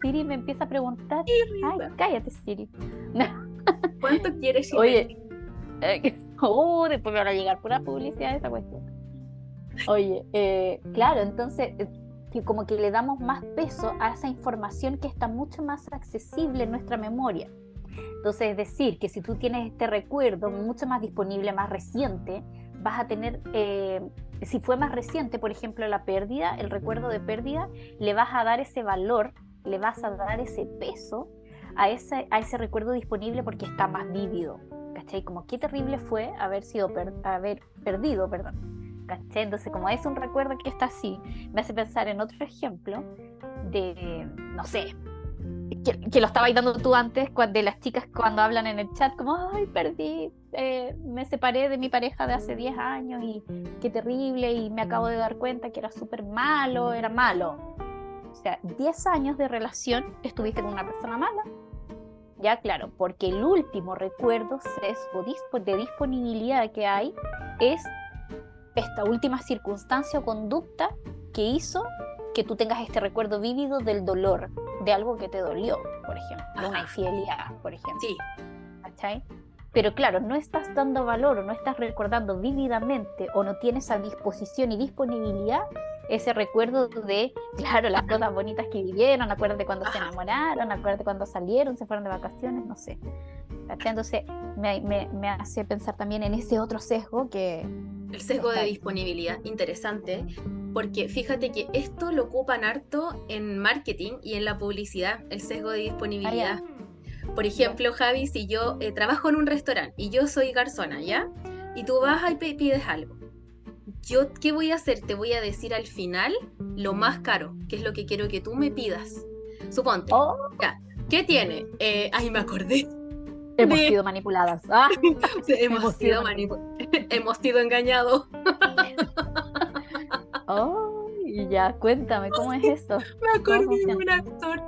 Siri me empieza a preguntar. Ay, cállate, Siri. ¿Cuánto quieres Oye. [laughs] oh, después me van a llegar pura publicidad esa cuestión. Oye, eh, claro, entonces eh, que como que le damos más peso a esa información que está mucho más accesible en nuestra memoria. Entonces, es decir, que si tú tienes este recuerdo mucho más disponible, más reciente, vas a tener, eh, si fue más reciente, por ejemplo, la pérdida, el recuerdo de pérdida, le vas a dar ese valor, le vas a dar ese peso a ese, a ese recuerdo disponible porque está más vívido. ¿Cachai? Como qué terrible fue haber sido haber perdido, perdón, ¿Cachai? Entonces, como es un recuerdo que está así, me hace pensar en otro ejemplo de, no sé, que, lo estabais dando tú antes, de las chicas cuando hablan en el chat, como, ay, perdí, eh, me separé de mi pareja de hace 10 años y qué terrible, y me acabo de dar cuenta que era súper malo, era malo. O sea, 10 años de relación estuviste con una persona mala. Ya, claro, porque el último recuerdo sesgo de disponibilidad que hay es esta última circunstancia o conducta que hizo que tú tengas este recuerdo vívido del dolor, de algo que te dolió, por ejemplo, de una infidelidad, por ejemplo. Sí. ¿Cachai? Pero claro, no estás dando valor o no estás recordando vívidamente o no tienes a disposición y disponibilidad ese recuerdo de, claro, las cosas bonitas que vivieron, acuérdate cuando se enamoraron, acuérdate cuando salieron, se fueron de vacaciones, no sé. Entonces me, me, me, hace pensar también en ese otro sesgo que... El sesgo de disponibilidad, interesante, porque fíjate que esto lo ocupan harto en marketing y en la publicidad, el sesgo de disponibilidad. Ah, Por ejemplo, Javi, si yo eh, trabajo en un restaurante y yo soy garzona, ¿ya? Y tú vas y pides algo. Yo, ¿qué voy a hacer? Te voy a decir al final lo más caro, que es lo que quiero que tú me pidas. Suponte. Oh. Ya, ¿Qué tiene? Eh, ay, me acordé. Hemos sido manipuladas. Ah. [laughs] hemos, sido hemos sido [laughs] engañados. [laughs] oh, y ya, cuéntame, ¿cómo es esto? Me acordé de un actor.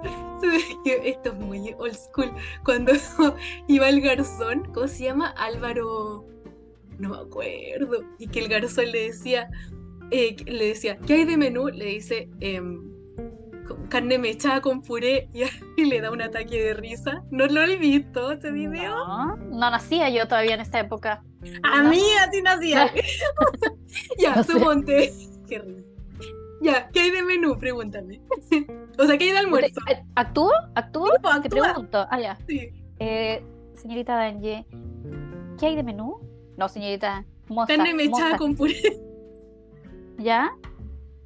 Esto es muy old school. Cuando iba el garzón, ¿cómo se llama? Álvaro. No me acuerdo. Y que el garzón le decía. Eh, le decía, ¿qué hay de menú? Le dice, eh, carne mechada con puré [laughs] y, le da un ataque de risa. ¿No lo he visto ese video? No, no nacía yo todavía en esta época. A mí así nacía. [laughs] ya, suponte. Qué risa. Ya, ¿qué hay de menú? Pregúntame. [laughs] o sea, ¿qué hay de almuerzo? Eh, ¿Actúo? ¿Actúo? Te pregunto. Ah, ya. Sí. Eh, señorita Danje, ¿qué hay de menú? No, señorita. Moza, carne mechada con puré. ¿Ya?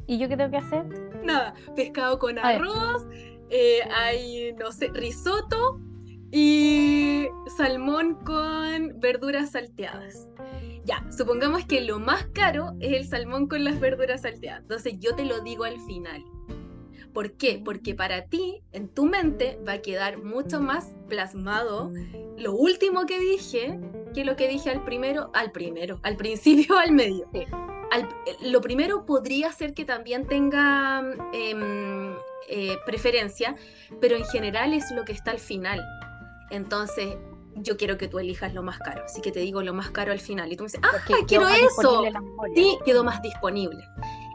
¿Y yo qué tengo que hacer? Nada, pescado con arroz, eh, hay, no sé, risotto y salmón con verduras salteadas. Ya, supongamos que lo más caro es el salmón con las verduras salteadas. Entonces yo te lo digo al final. ¿Por qué? Porque para ti, en tu mente, va a quedar mucho más plasmado lo último que dije que lo que dije al primero, al primero, al principio, [laughs] al medio. lo primero podría ser que también tenga em, eh, preferencia, pero en general es lo que está al final. Entonces, yo quiero que tú elijas lo más caro, así que te digo lo más caro al final. Y tú me dices, ah, quiero eso. Sí, quedó más disponible.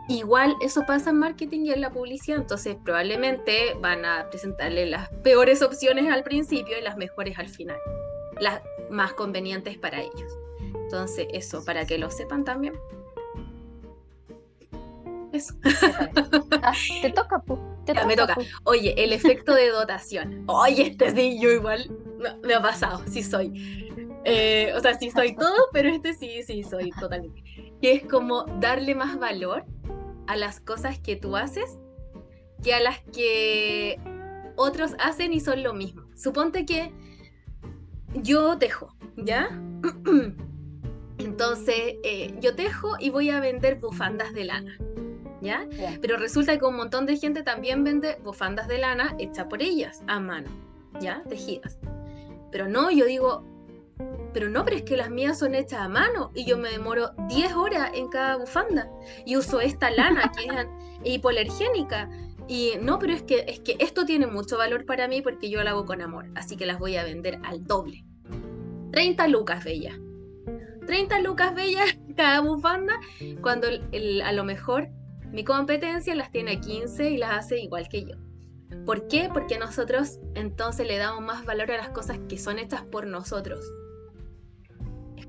Igual eso pasa en marketing y en la publicidad, entonces probablemente van a presentarle las peores opciones al principio y las mejores al final, las más convenientes para ellos. Entonces eso, para que lo sepan también. Eso. [laughs] Ah, te toca, Te me toca. Oye, el efecto de dotación. Oye, este sí, yo igual me ha pasado, sí soy. Eh, o sea, sí soy [laughs] todo, pero este sí, sí soy totalmente. Que es como darle más valor a las cosas que tú haces que a las que otros hacen y son lo mismo. Suponte que yo tejo, ¿ya? [clears throat] Entonces, eh, yo tejo y voy a vender bufandas de lana, ¿ya? Pero resulta que un montón de gente también vende bufandas de lana hechas por ellas, a mano, ¿ya? Tejidas. Pero no, yo digo, pero no, pero es que las mías son hechas a mano y yo me demoro 10 horas en cada bufanda y uso esta lana que es [laughs] hipoalergénica. Y no, pero es que, es que esto tiene mucho valor para mí porque yo lo hago con amor, así que las voy a vender al doble. 30 lucas bellas. 30 lucas bellas [laughs] cada bufanda, cuando a lo mejor mi competencia las tiene a 15 y las hace igual que yo. ¿Por qué? Porque nosotros entonces le damos más valor a las cosas que son hechas por nosotros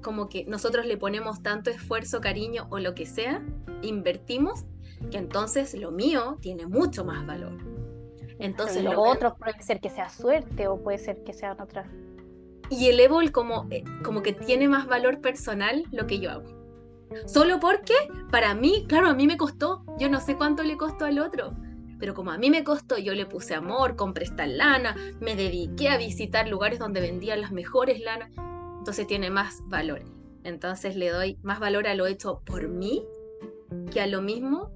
como que nosotros le ponemos tanto esfuerzo, cariño o lo que sea, invertimos, que entonces lo mío tiene mucho más valor. Entonces lo, otro puede ser que sea suerte o puede ser que sean otras. Y elevo el como, eh, como que tiene más valor personal lo que yo hago. Solo porque para mí, claro, a mí me costó. Yo no sé cuánto le costó al otro. Pero como a mí me costó, yo le puse amor, compré esta lana, me dediqué a visitar lugares donde vendían las mejores lanas entonces tiene más valor. Entonces le doy más valor a lo hecho por mí que a lo mismo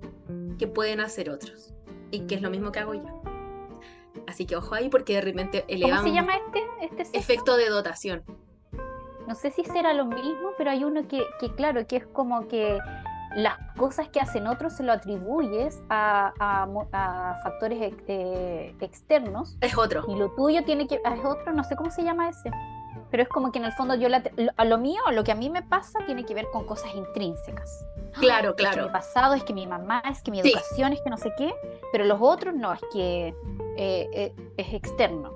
que pueden hacer otros y que es lo mismo que hago yo. Así que ojo ahí porque de repente elevamos... ¿Cómo se llama este? este efecto de dotación. No sé si será lo mismo, pero hay uno que, que claro, que es como que las cosas que hacen otros se lo atribuyes a, a, factores eh, externos. Es otro. Y lo tuyo tiene que. Es otro, no sé cómo se llama ese. Pero es como que en el fondo yo a lo mío, lo que a mí me pasa, tiene que ver con cosas intrínsecas. Claro, [gasps] claro. Es que mi pasado, es que mi mamá, es que mi educación, es que no sé qué. Pero los otros no, es que eh, eh, es externo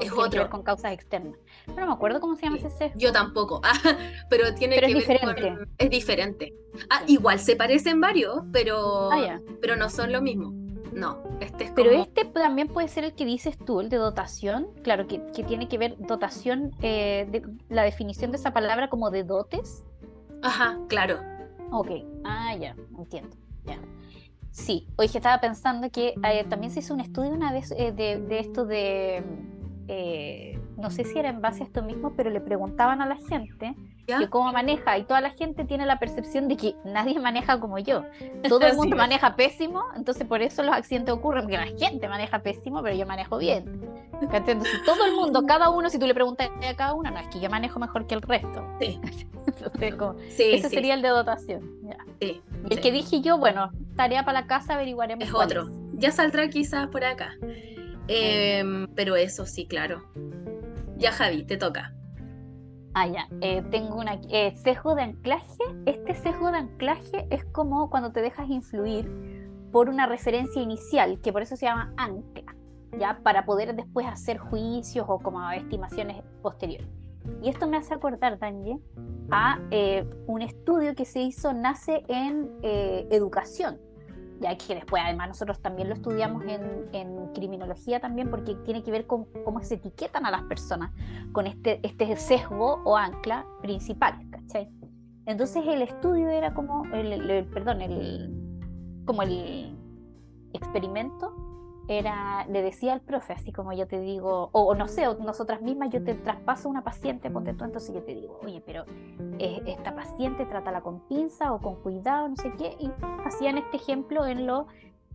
es otro. con causas externas. No me acuerdo cómo se llama ese sesgo. Yo tampoco, ah, [laughs] pero tiene que es ver diferente. es diferente. Ah, igual se parecen varios, pero, ah, pero no son lo mismo. No, este es Pero este también puede ser el que dices tú, el de dotación, claro, que, tiene que ver dotación, eh, de, la definición de esa palabra como de dotes. Ajá, claro. Ok, ah, ya, entiendo, ya. Sí, hoy que estaba pensando que eh, también se hizo un estudio una vez eh, de, de, esto de eh, no sé si era en base a esto mismo, pero le preguntaban a la gente que cómo maneja y toda la gente tiene la percepción de que nadie maneja como yo. Todo el [laughs] mundo maneja pésimo, entonces por eso los accidentes ocurren, porque la gente maneja pésimo, pero yo manejo bien. Entonces todo el mundo, [laughs] cada uno, si tú le preguntas a cada uno, no, es que yo manejo mejor que el resto. Sí. [laughs] ese sería el de dotación. y el que dije yo, bueno, tarea para la casa, averiguaremos. Es otro. Ya saldrá quizás por acá. Em, pero eso sí, claro. Ya Javi, te toca. Ah, ya. Eh, tengo una eh, sesgo de anclaje. Este sesgo de anclaje es como cuando te dejas influir por una referencia inicial, que por eso se llama ancla, ya para poder después hacer juicios o como estimaciones posteriores. Y esto me hace acordar, Danje, a eh, un estudio que se hizo, nace en educación, ya que después además nosotros también lo estudiamos en, en, criminología también porque tiene que ver con cómo se etiquetan a las personas con este, este sesgo o ancla principal, ¿cachai? Entonces el estudio era como, el, perdón, el, como el experimento era, le decía al profe, así como yo te digo, o, no sé, o nosotras mismas, yo te traspaso una paciente, ponte tú, entonces yo te digo, oye, pero eh, esta paciente trátala con pinza o con cuidado, no sé qué, y hacían este ejemplo en, lo,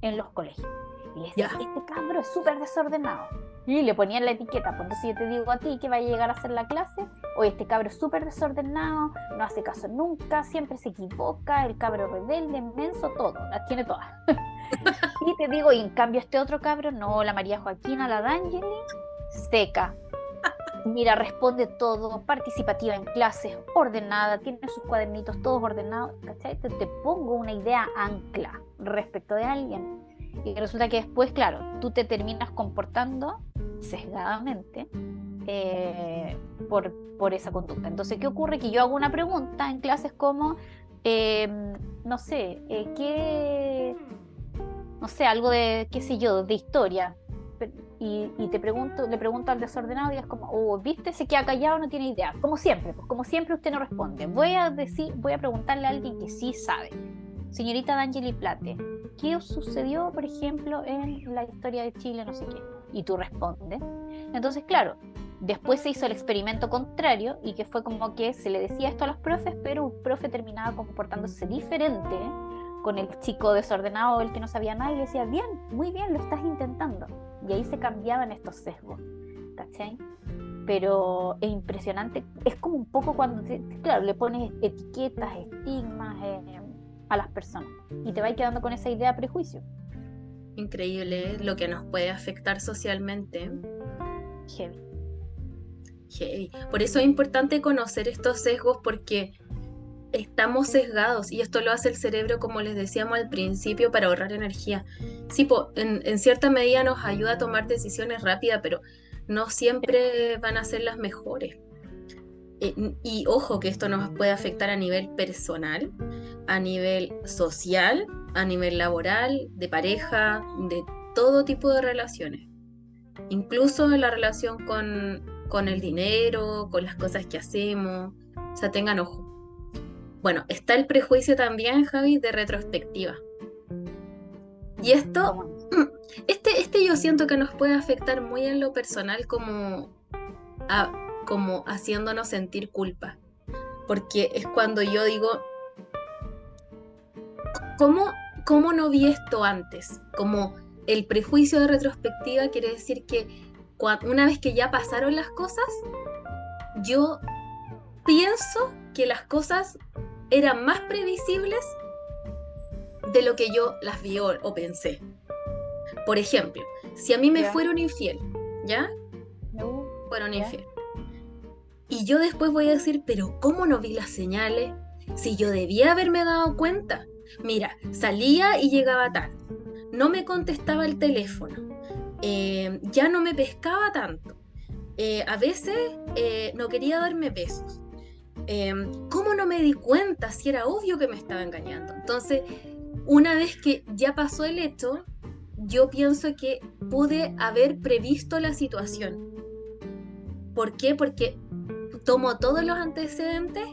en los colegios. Y decía, este cabro es súper desordenado. Y le ponían la etiqueta, pues entonces yo te digo a ti que va a llegar a hacer la clase, oye, este cabro es súper desordenado, no hace caso nunca, siempre se equivoca, el cabro rebelde, inmenso, todo, las tiene todas. [laughs] y te digo, y en cambio este otro cabro, no, la María Joaquina, la D'Angeli, seca. Mira, responde todo, participativa en clases, ordenada, tiene sus cuadernitos todos ordenados, ¿cachai? Te, te pongo una idea ancla respecto de alguien. Y resulta que después, claro, tú te terminas comportando sesgadamente eh, por, por, esa conducta. Entonces, ¿qué ocurre? Que yo hago una pregunta en clases como, em, no sé, eh, ¿qué no sé, algo de, qué sé yo, de historia. Y, te pregunto, le pregunto al desordenado y es como, oh, viste, se queda callado, no tiene idea. Como siempre, pues como siempre usted no responde. Voy a decir, voy a preguntarle a alguien que sí sabe. Señorita D'Angeli Plate, ¿qué sucedió, por ejemplo, en la historia de Chile, no sé qué? Y tú respondes. Entonces, claro, después se hizo el experimento contrario y que fue como que se le decía esto a los profes, pero un profe terminaba comportándose diferente con el chico desordenado, el que no sabía nada, y le decía, bien, muy bien, lo estás intentando. Y ahí se cambiaban estos sesgos, ¿cachai? Pero es impresionante, es como un poco cuando, claro, le pones etiquetas, estigmas eh, a las personas y te vas quedando con esa idea prejuicio. Increíble lo que nos puede afectar socialmente. Heavy. Por eso es importante conocer estos sesgos porque estamos sesgados y esto lo hace el cerebro, como les decíamos al principio, para ahorrar energía. Sí, en, cierta medida nos ayuda a tomar decisiones rápidas, pero no siempre van a ser las mejores. Eh, y ojo que esto nos puede afectar a nivel personal, a nivel social, a nivel laboral, de pareja, de todo tipo de relaciones. Incluso en la relación con, con el dinero, con las cosas que hacemos. O sea, tengan ojo. Bueno, está el prejuicio también, Javi, de retrospectiva. Y esto, [clears throat] este, este yo siento que nos puede afectar muy en lo personal como, como haciéndonos sentir culpa. Porque es cuando yo digo, ¿cómo, ¿cómo no vi esto antes? Como el prejuicio de retrospectiva quiere decir que una vez que ya pasaron las cosas, yo pienso que las cosas eran más previsibles de lo que yo las vi o, pensé. Por ejemplo, si a mí me fueron infiel, ¿ya? No. Fueron infiel. Y yo después voy a decir, pero ¿cómo no vi las señales? Si yo debía haberme dado cuenta. Mira, salía y llegaba tarde. No me contestaba el teléfono. Eh, ya no me pescaba tanto. Eh, a veces eh, no quería darme besos. ¿Cómo no me di cuenta si era obvio que me estaba engañando? Entonces, una vez que ya pasó el hecho, yo pienso que pude haber previsto la situación. ¿Por qué? Porque tomo todos los antecedentes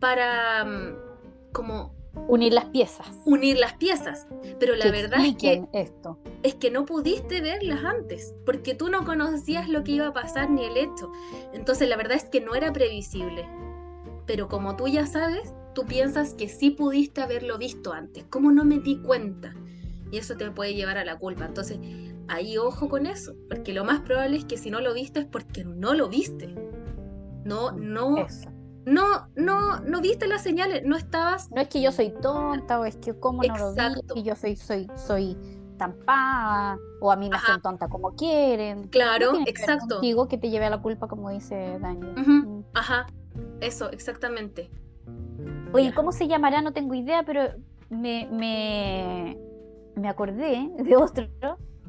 para mm, como unir las piezas. Unir las piezas. Pero la verdad es que esto. es que no pudiste verlas antes, porque tú no conocías lo que iba a pasar ni el hecho. Entonces la verdad es que no era previsible. Pero como tú ya sabes, tú piensas que sí pudiste haberlo visto antes. ¿Cómo no me di cuenta? Y eso te puede llevar a la culpa. Entonces, ahí ojo con eso, porque lo más probable es que si no lo viste es porque no lo viste. No, no. No, no, no viste las señales, no estabas. No es que yo soy tonta, o es que cómo no lo vi, y yo soy, soy, soy tampada, o a mí me hacen tonta como quieren. Claro, exacto. Digo que te lleve a la culpa, como dice Daniel. Mm. Ajá, eso, exactamente. Oye, ¿cómo se llamará? No tengo idea, pero me, me, me acordé de otro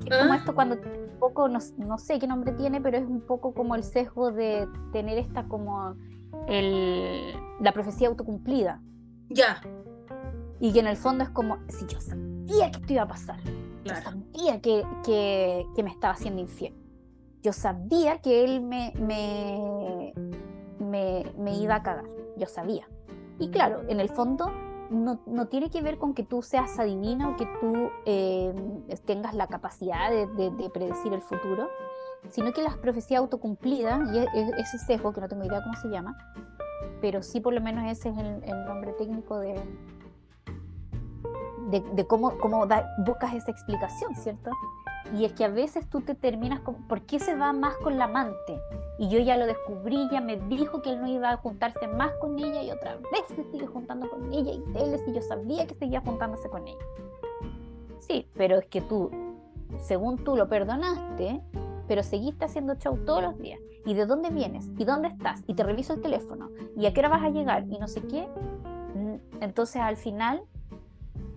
que como ah. esto cuando un poco, no, sé qué nombre tiene, pero es un poco como el sesgo de tener esta como el, la profecía autocumplida. Ya. Y que en el fondo es como, si yo sabía que esto iba a pasar, yo sabía que, que, que, me estaba haciendo infiel, yo sabía que él me, me, me, me iba a cagar, yo sabía. Y claro, en el fondo no, no, tiene que ver con que tú seas adivina o que tú eh, tengas la capacidad de, de, predecir el futuro, sino que las profecías autocumplidas, y ese sesgo, que no tengo idea cómo se llama, pero sí por lo menos ese es el nombre técnico de, de, cómo, cómo buscas esa explicación, ¿cierto? Y es que a veces tú te terminas con, ¿por qué se va más con la amante? Y yo ya lo descubrí, ya me dijo que él no iba a juntarse más con ella y otra vez se sigue juntando con ella y él y yo sabía que seguía juntándose con ella. Sí, pero es que tú, según tú lo perdonaste, pero seguiste haciendo show todos los días. ¿Y de dónde vienes? ¿Y dónde estás? Y te reviso el teléfono. ¿Y a qué hora vas a llegar? Y no sé qué. Mm, entonces al final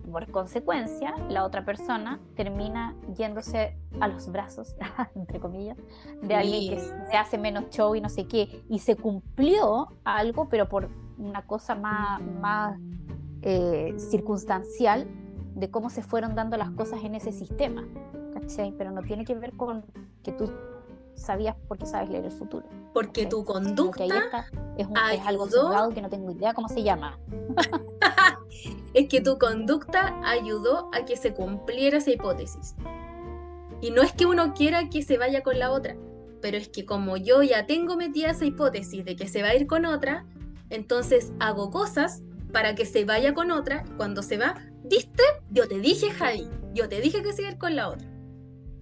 por consecuencia, la otra persona termina yéndose a los brazos, [laughs] entre comillas, de alguien que se hace menos show y no sé qué, y se cumplió algo, pero por una cosa más, más eh, circunstancial de cómo se fueron dando las cosas en ese sistema, ¿cachai? Pero no tiene que ver con que tú sabías porque sabes leer el futuro. Porque tu conducta es, es, algo que no tengo idea cómo se llama. [laughs] es que tu conducta ayudó a que se cumpliera esa hipótesis. Y no es que uno quiera que se vaya con la otra, pero es que como yo ya tengo metida esa hipótesis de que se va a ir con otra, entonces hago cosas para que se vaya con otra. Cuando se va, ¿viste? Yo te dije, Javi, yo te dije que se iba a ir con la otra.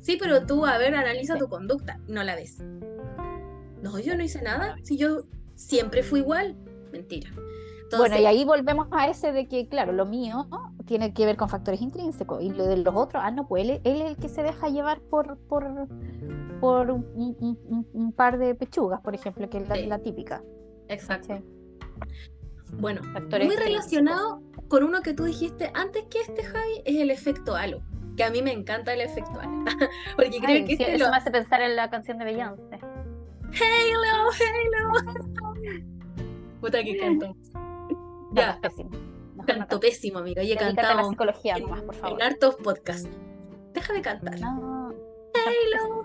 Sí, pero tú, a ver, analiza tu conducta, no la ves. No, yo no hice nada, si yo siempre fui igual. Mentira bueno, y ahí volvemos a ese de que, claro, lo mío tiene que ver con factores intrínsecos y lo de los otros, ah, no, pues él, es el que se deja llevar por, por, por un, par de pechugas, por ejemplo, que es la, típica. Exacto. Bueno, muy relacionado con uno que tú dijiste antes que este, Javi, es el efecto halo. Que a mí me encanta el efecto halo. [laughs] Porque creo que este eso me hace pensar en la canción de Beyoncé. Halo, Halo. Puta que canto. [laughs] Ya. Pésimo. Canto pésimo, amiga. Oye, he cantado la psicología nomás, por favor. en hartos podcasts. Déjame cantar. No. Halo.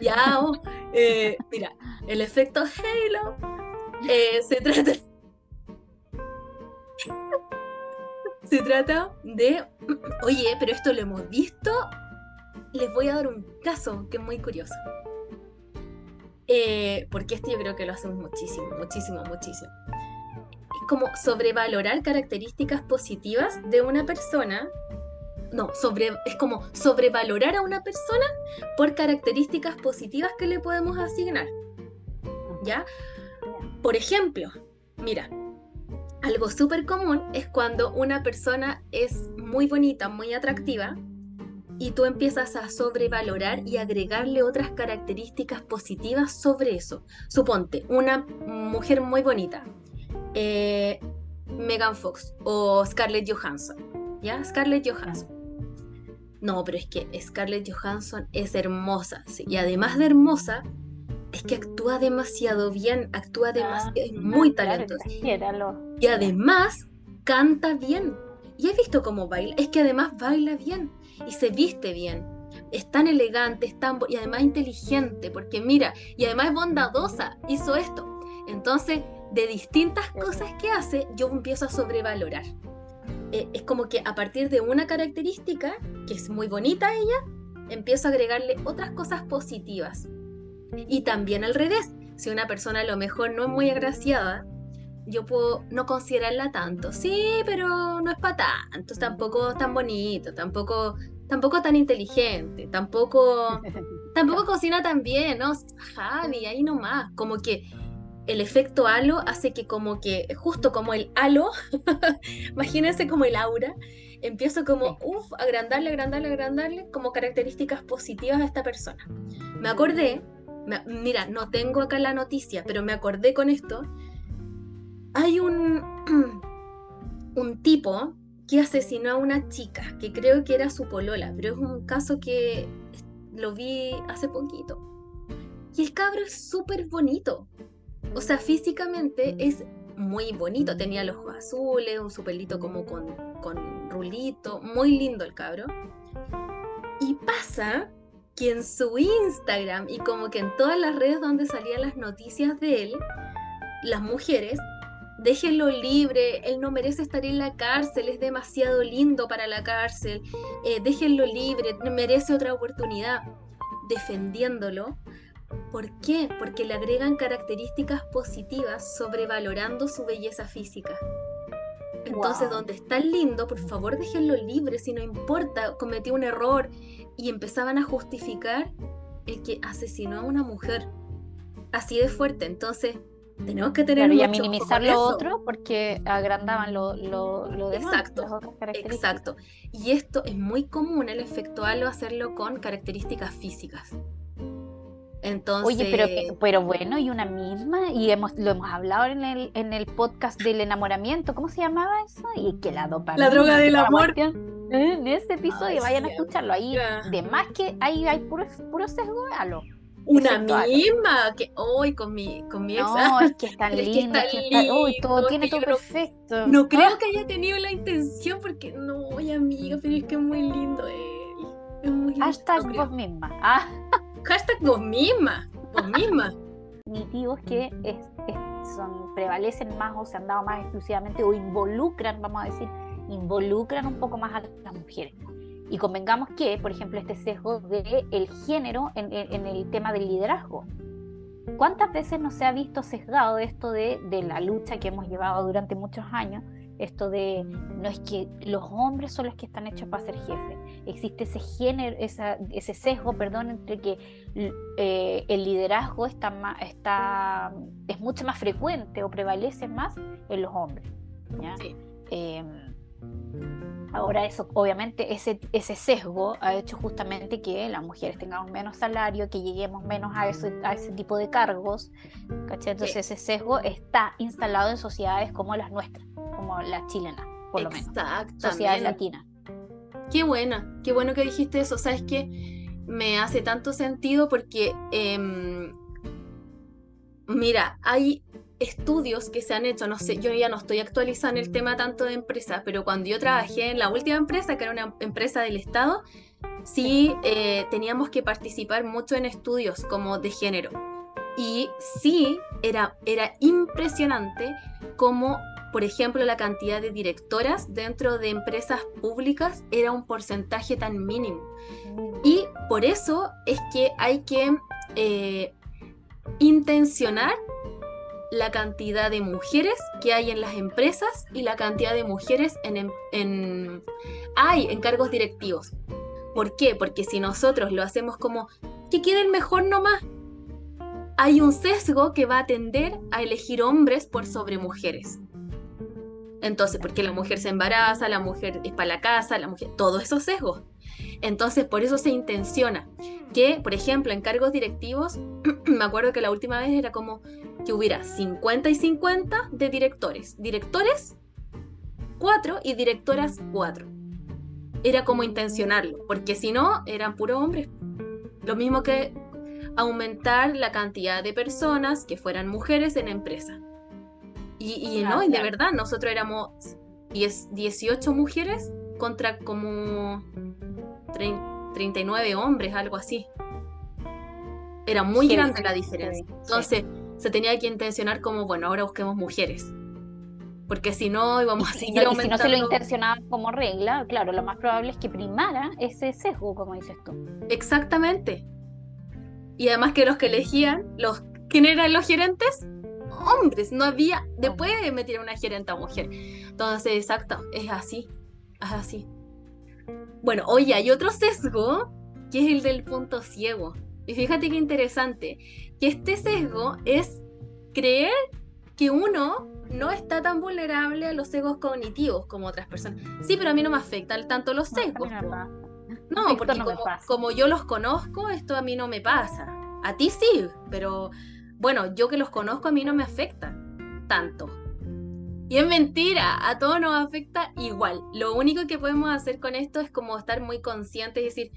Ya, oh, eh, mira, el efecto Halo eh, se trata. Se trata de. [clears throat] Oye, pero esto lo hemos visto. Les voy a dar un caso que es muy curioso. Eh, porque este yo creo que lo hacemos muchísimo, muchísimo, muchísimo como sobrevalorar características positivas de una persona. No, es como sobrevalorar a una persona por características positivas que le podemos asignar. ¿Ya? Por ejemplo, mira, algo súper común es cuando una persona es muy bonita, muy atractiva, y tú empiezas a sobrevalorar y agregarle otras características positivas sobre eso. Suponte, una mujer muy bonita, eh, Megan Fox o Scarlett Johansson, ¿ya? Scarlett Johansson. No, pero es que Scarlett Johansson es hermosa, y además de hermosa, es que actúa demasiado bien, actúa demasiado, es muy talentosa. y además canta bien. Y he visto cómo baila, es que además baila bien y se viste bien. Es tan elegante, es tan y además inteligente, porque mira, y además es bondadosa, hizo esto. Entonces, de distintas cosas que hace, yo empiezo a sobrevalorar. Eh, es como que a partir de una característica, que es muy bonita ella, empiezo a agregarle otras cosas positivas. Y también al revés, si una persona a lo mejor no es muy agraciada, yo puedo no considerarla tanto. Sí, pero no es para tanto, tampoco tan bonito, tampoco, tampoco tan inteligente, tampoco, [laughs] tampoco cocina tan bien, ¿no? Javi, ahí nomás. Como que el efecto halo hace que como que, justo como el halo, [laughs] imagínense como el aura, empiezo como, uff, agrandarle, agrandarle, agrandarle como características positivas a esta persona. Me acordé, mira, no tengo acá la noticia, pero me acordé con esto hay un, [clears throat] un tipo que asesinó a una chica, que creo que era su polola, pero es un caso que lo vi hace poquito. Y el cabro es súper bonito. O sea, físicamente es muy bonito. Tenía los ojos azules, un su pelito como con, con rulito. Muy lindo el cabro. Y pasa que en su Instagram y como que en todas las redes donde salían las noticias de él, las mujeres déjenlo libre, él no merece estar en la cárcel, es demasiado lindo para la cárcel, eh, déjenlo libre, merece otra oportunidad, defendiéndolo. ¿Por qué? Porque le agregan características positivas sobrevalorando su belleza física. Entonces, donde está lindo, por favor déjenlo libre, si no importa, cometió un error. Y empezaban a justificar el que asesinó a una mujer. Así de fuerte. Entonces, tenemos que tener y a minimizar lo otro porque agrandaban lo, lo, lo demás, exacto exacto y esto es muy común el efecto halo hacerlo con características físicas entonces oye pero pero bueno y una misma y hemos lo hemos hablado en el en el podcast del enamoramiento cómo se llamaba eso y que la dopamina la droga del amor. en ese episodio vayan a escucharlo ahí de más que ahí hay puro puro sesgo halo una misma que hoy con mi con mi ex no es que está [laughs] lindo uy, todo tiene todo perfecto. No [laughs] creo ah. que haya tenido la intención porque no oye amiga pero es que es muy lindo él. Es muy hashtag vos misma. Ah. [laughs] hashtag vos misma vos misma es que es, son prevalecen más o se han dado más exclusivamente o involucran vamos a decir involucran un poco más a las mujeres y convengamos que, por ejemplo, este sesgo del el género en, el tema del liderazgo. ¿Cuántas veces no se ha visto sesgado esto de, de, la lucha que hemos llevado durante muchos años? Esto de no es que los hombres son los que están hechos para ser jefes. Existe ese género, esa, ese sesgo, perdón, entre que eh, el liderazgo está, está, es mucho más frecuente o prevalece más en los hombres. ¿ya? Em, Ahora eso, obviamente, ese, ese sesgo ha hecho justamente que las mujeres tengamos menos salario, que lleguemos menos a, eso, a ese tipo de cargos. Entonces ese sesgo está instalado en sociedades como las nuestras, como la chilena, por lo menos. Sociedades latinas. Qué buena, qué bueno que dijiste eso. Sabes que me hace tanto sentido porque, em, mira, hay estudios que se han hecho, no sé, yo ya no estoy actualizando el tema tanto de empresas, pero cuando yo trabajé en la última empresa, que era una empresa del Estado, sí eh, teníamos que participar mucho en estudios como de género. Y sí, era, era impresionante como, por ejemplo, la cantidad de directoras dentro de empresas públicas era un porcentaje tan mínimo. Y por eso es que hay que eh, intencionar la cantidad de mujeres que hay en las empresas y la cantidad de mujeres en, em, hay en cargos directivos. ¿Por qué? Porque si nosotros lo hacemos como que queden mejor nomás, hay un sesgo que va a tender a elegir hombres por sobre mujeres. Entonces, porque la mujer se embaraza, la mujer es para la casa, la mujer, todo eso sesgos. Entonces, por eso se intenciona que, por ejemplo, en cargos directivos, [clears throat] me acuerdo que la última vez era como que hubiera 50 y 50 de directores. Directores, 4 y directoras, 4. Era como intencionarlo, porque si no, eran puros hombres. Lo mismo que aumentar la cantidad de personas que fueran mujeres en empresa. Y, no, y de verdad, nosotros éramos 10, 18 mujeres contra como 39 hombres, algo así. Era muy grande la diferencia. Entonces, se tenía que intencionar como, bueno, ahora busquemos mujeres. Porque si no, íbamos a seguir aumentando. si no se lo intencionaba como regla, claro, lo más probable es que primara ese sesgo, como dices tú. Exactamente. Y además que los que elegían, los ¿quién eran los gerentes? Hombres, no había, después de meter una gerente mujer. Entonces, exacto, es así, es así. Bueno, oye, hay otro sesgo, que es el del punto ciego. Y fíjate qué interesante, que este sesgo es creer que uno no está tan vulnerable a los sesgos cognitivos como otras personas. Sí, pero a mí no me afectan tanto los sesgos. No, porque como, yo los conozco, esto a mí no me pasa. A ti sí, pero bueno, yo que los conozco a mí no me afecta tanto. Y es mentira, a todos nos afecta igual. Lo único que podemos hacer con esto es como estar muy conscientes y decir,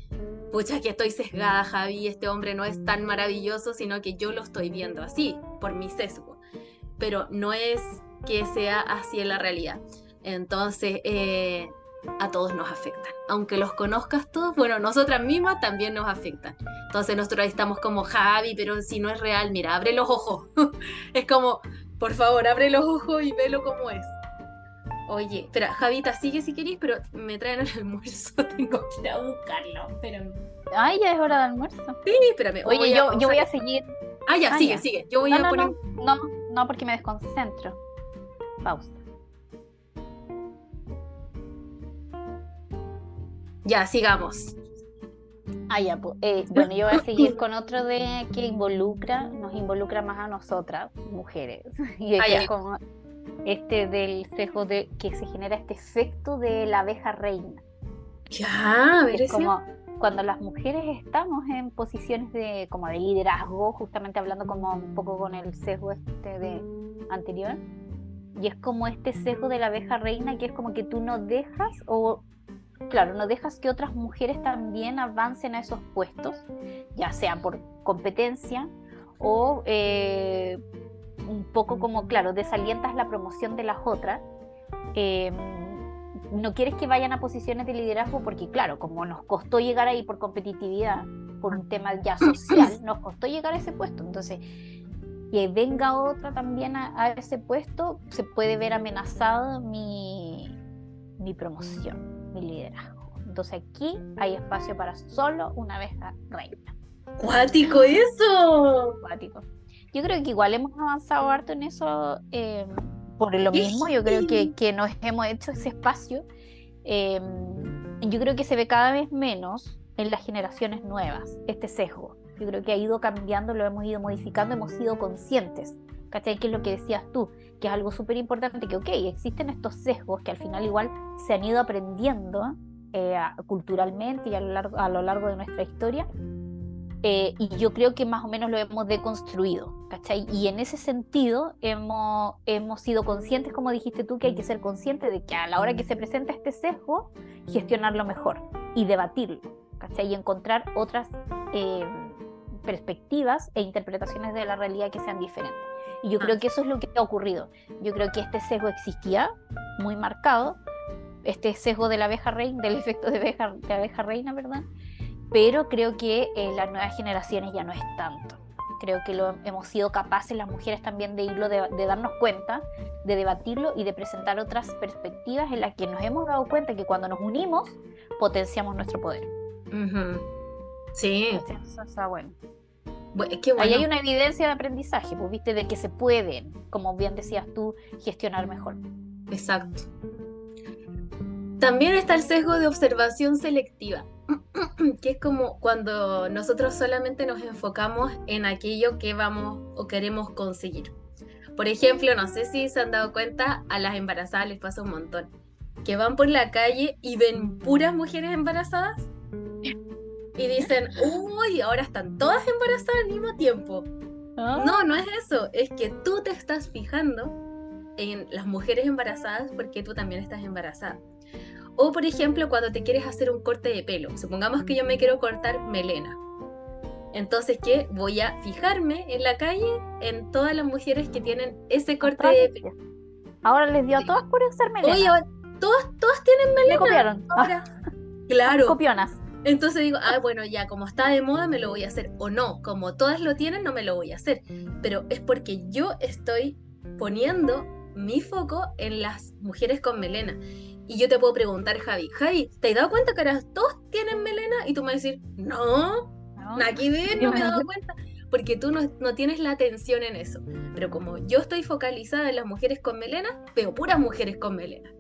pucha, que estoy sesgada, Javi, este hombre no es tan maravilloso, sino que yo lo estoy viendo así, por mi sesgo. Pero no es que sea así en la realidad. Entonces, eh, a todos nos afectan. Aunque los conozcas todos, bueno, nosotras mismas también nos afectan. Entonces nosotros estamos como Javi, pero si no es real, mira, abre los ojos. [laughs] es como, por favor, abre los ojos y velo como es. Oye, espera, Javita, sigue si querés, pero me traen el [laughs] almuerzo, [laughs] tengo que ir a buscarlo, espérame. Ay, ya es hora de almuerzo. Sí, espérame. Oye, yo, yo voy a seguir. Ah, ya, ah, sigue, sigue. Yo voy a poner. No, no, no, porque me desconcentro. Pausa. Ya, sigamos. Ah, ya, pues, eh, bueno, yo voy a seguir con otro de que involucra, nos involucra más a nosotras, mujeres. [laughs] Y ah, es como este del sesgo de que se genera este efecto de la abeja reina. Ya, a es como cuando las mujeres estamos en posiciones de como de liderazgo, justamente hablando como un poco con el sesgo este de anterior, y es como este sesgo de la abeja reina que es como que tú no dejas o claro, no dejas que otras mujeres también avancen a esos puestos, ya sea por competencia o eh, un poco como, claro, desalientas la promoción de las otras. Em, no quieres que vayan a posiciones de liderazgo porque, claro, como nos costó llegar ahí por competitividad, por un tema ya [coughs] social, nos costó llegar a ese puesto. Entonces, que venga otra también a, ese puesto, se puede ver amenazada mi, mi promoción liderazgo. Entonces aquí hay espacio para solo una vez reina. ¡Cuático eso! Cuático. Yo creo que igual hemos avanzado harto en eso em, por lo mismo. Yo creo que, que nos hemos hecho ese espacio. Em, yo creo que se ve cada vez menos en las generaciones nuevas este sesgo. Yo creo que ha ido cambiando, lo hemos ido modificando, hemos sido conscientes. ¿Cachai? Que es lo que decías tú, que es algo súper importante, que ok, existen estos sesgos que al final igual se han ido aprendiendo eh, culturalmente y a lo, largo, a lo largo de nuestra historia, eh, y yo creo que más o menos lo hemos deconstruido, ¿cachai? Y en ese sentido hemos, hemos sido conscientes, como dijiste tú, que hay que ser conscientes de que a la hora que se presenta este sesgo, gestionarlo mejor y debatirlo, ¿cachai? Y encontrar otras eh, perspectivas e interpretaciones de la realidad que sean diferentes. Y yo creo que eso es lo que ha ocurrido. Yo creo que este sesgo existía muy marcado, este sesgo de la abeja reina, del efecto de abeja, de abeja reina, ¿verdad? Pero creo que en las nuevas generaciones ya no es tanto. Creo que lo hemos sido capaces las mujeres también de irlo, de, darnos cuenta, de debatirlo y de presentar otras perspectivas en las que nos hemos dado cuenta que cuando nos unimos potenciamos nuestro poder. Sí. Eso está bueno. Ahí hay una evidencia de aprendizaje, pues viste, de que se pueden, como bien decías tú, gestionar mejor. Exacto. También está el sesgo de observación selectiva, [clears throat] que es como cuando nosotros solamente nos enfocamos en aquello que vamos o queremos conseguir. Por ejemplo, no sé si se han dado cuenta, a las embarazadas les pasa un montón, que van por la calle y ven puras mujeres embarazadas y dicen, uy, ahora están todas embarazadas al mismo tiempo. Ah. No, no es eso, es que tú te estás fijando en las mujeres embarazadas porque tú también estás embarazada. O por ejemplo, cuando te quieres hacer un corte de pelo, supongamos que yo me quiero cortar melena. Entonces, ¿qué? Voy a fijarme en la calle en todas las mujeres que tienen ese corte de pelo. Ahora les dio a todas por hacer melena. Oye, todas, todas tienen melena. Me copiaron. Ahora. Claro. Copionas. Entonces digo, ah, bueno, ya como está de moda me lo voy a hacer. O no, como todas lo tienen, no me lo voy a hacer. Pero es porque yo estoy poniendo mi foco en las mujeres con melena. Y yo te puedo preguntar, Javi, Javi, ¿te has dado cuenta que ahora todos tienen melena? Y tú me vas a decir, no, no aquí ver, no me he dado cuenta. Porque tú no, no, tienes la atención en eso. Pero como yo estoy focalizada en las mujeres con melena, veo puras mujeres con melena.